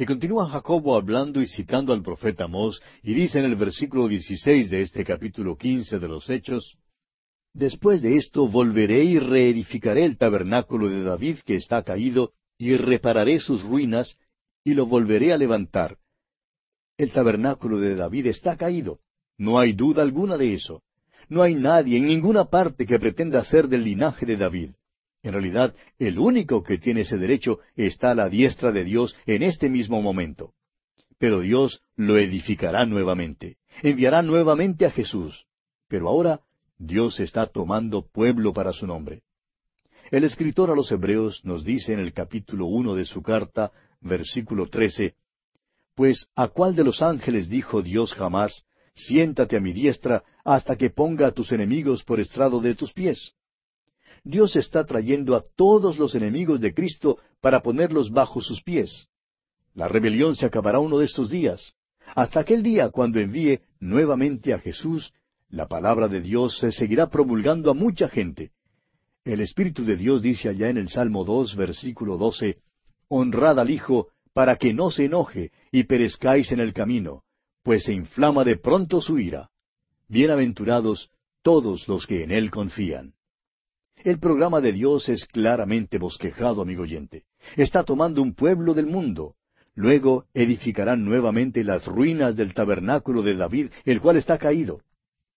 Y continúa Jacobo hablando y citando al profeta Amós, y dice en el versículo 16 de este capítulo 15 de los Hechos, Después de esto volveré y reedificaré el tabernáculo de David que está caído, y repararé sus ruinas, y lo volveré a levantar. El tabernáculo de David está caído. No hay duda alguna de eso. No hay nadie en ninguna parte que pretenda ser del linaje de David. En realidad, el único que tiene ese derecho está a la diestra de Dios en este mismo momento. Pero Dios lo edificará nuevamente, enviará nuevamente a Jesús. Pero ahora Dios está tomando pueblo para su nombre. El escritor a los Hebreos nos dice en el capítulo uno de su carta, versículo trece, Pues a cuál de los ángeles dijo Dios jamás, siéntate a mi diestra hasta que ponga a tus enemigos por estrado de tus pies? Dios está trayendo a todos los enemigos de Cristo para ponerlos bajo sus pies. La rebelión se acabará uno de estos días, hasta aquel día cuando envíe nuevamente a Jesús La palabra de Dios se seguirá promulgando a mucha gente. El Espíritu de Dios dice allá en el Salmo 2, versículo 12, Honrad al Hijo, para que no se enoje y perezcáis en el camino, pues se inflama de pronto su ira. Bienaventurados todos los que en Él confían. El programa de Dios es claramente bosquejado, amigo oyente. Está tomando un pueblo del mundo. Luego edificarán nuevamente las ruinas del tabernáculo de David, el cual está caído.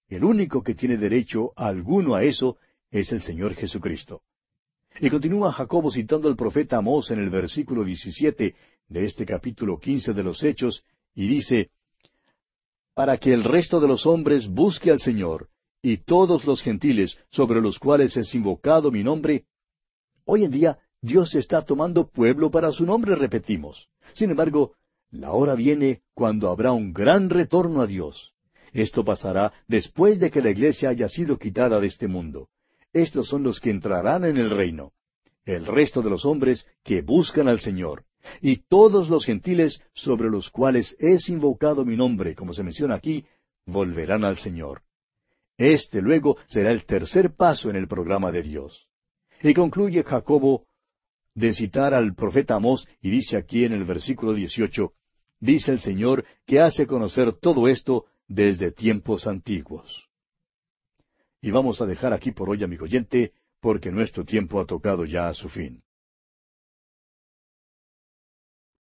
El único que tiene derecho alguno a eso es el Señor Jesucristo. Y continúa Jacobo citando al profeta Amós en el versículo 17 de este capítulo 15 de los Hechos, y dice, Para que el resto de los hombres busque al Señor, y todos los gentiles sobre los cuales es invocado mi nombre, hoy en día Dios está tomando pueblo para su nombre, repetimos. Sin embargo, la hora viene cuando habrá un gran retorno a Dios. Esto pasará después de que la iglesia haya sido quitada de este mundo. Estos son los que entrarán en el reino. El resto de los hombres que buscan al Señor. Y todos los gentiles sobre los cuales es invocado mi nombre, como se menciona aquí, volverán al Señor. Este luego será el tercer paso en el programa de Dios. Y concluye Jacobo de citar al profeta Amós y dice aquí en el versículo 18, dice el Señor que hace conocer todo esto desde tiempos antiguos. Y vamos a dejar aquí por hoy, amigo oyente, porque nuestro tiempo ha tocado ya a su fin.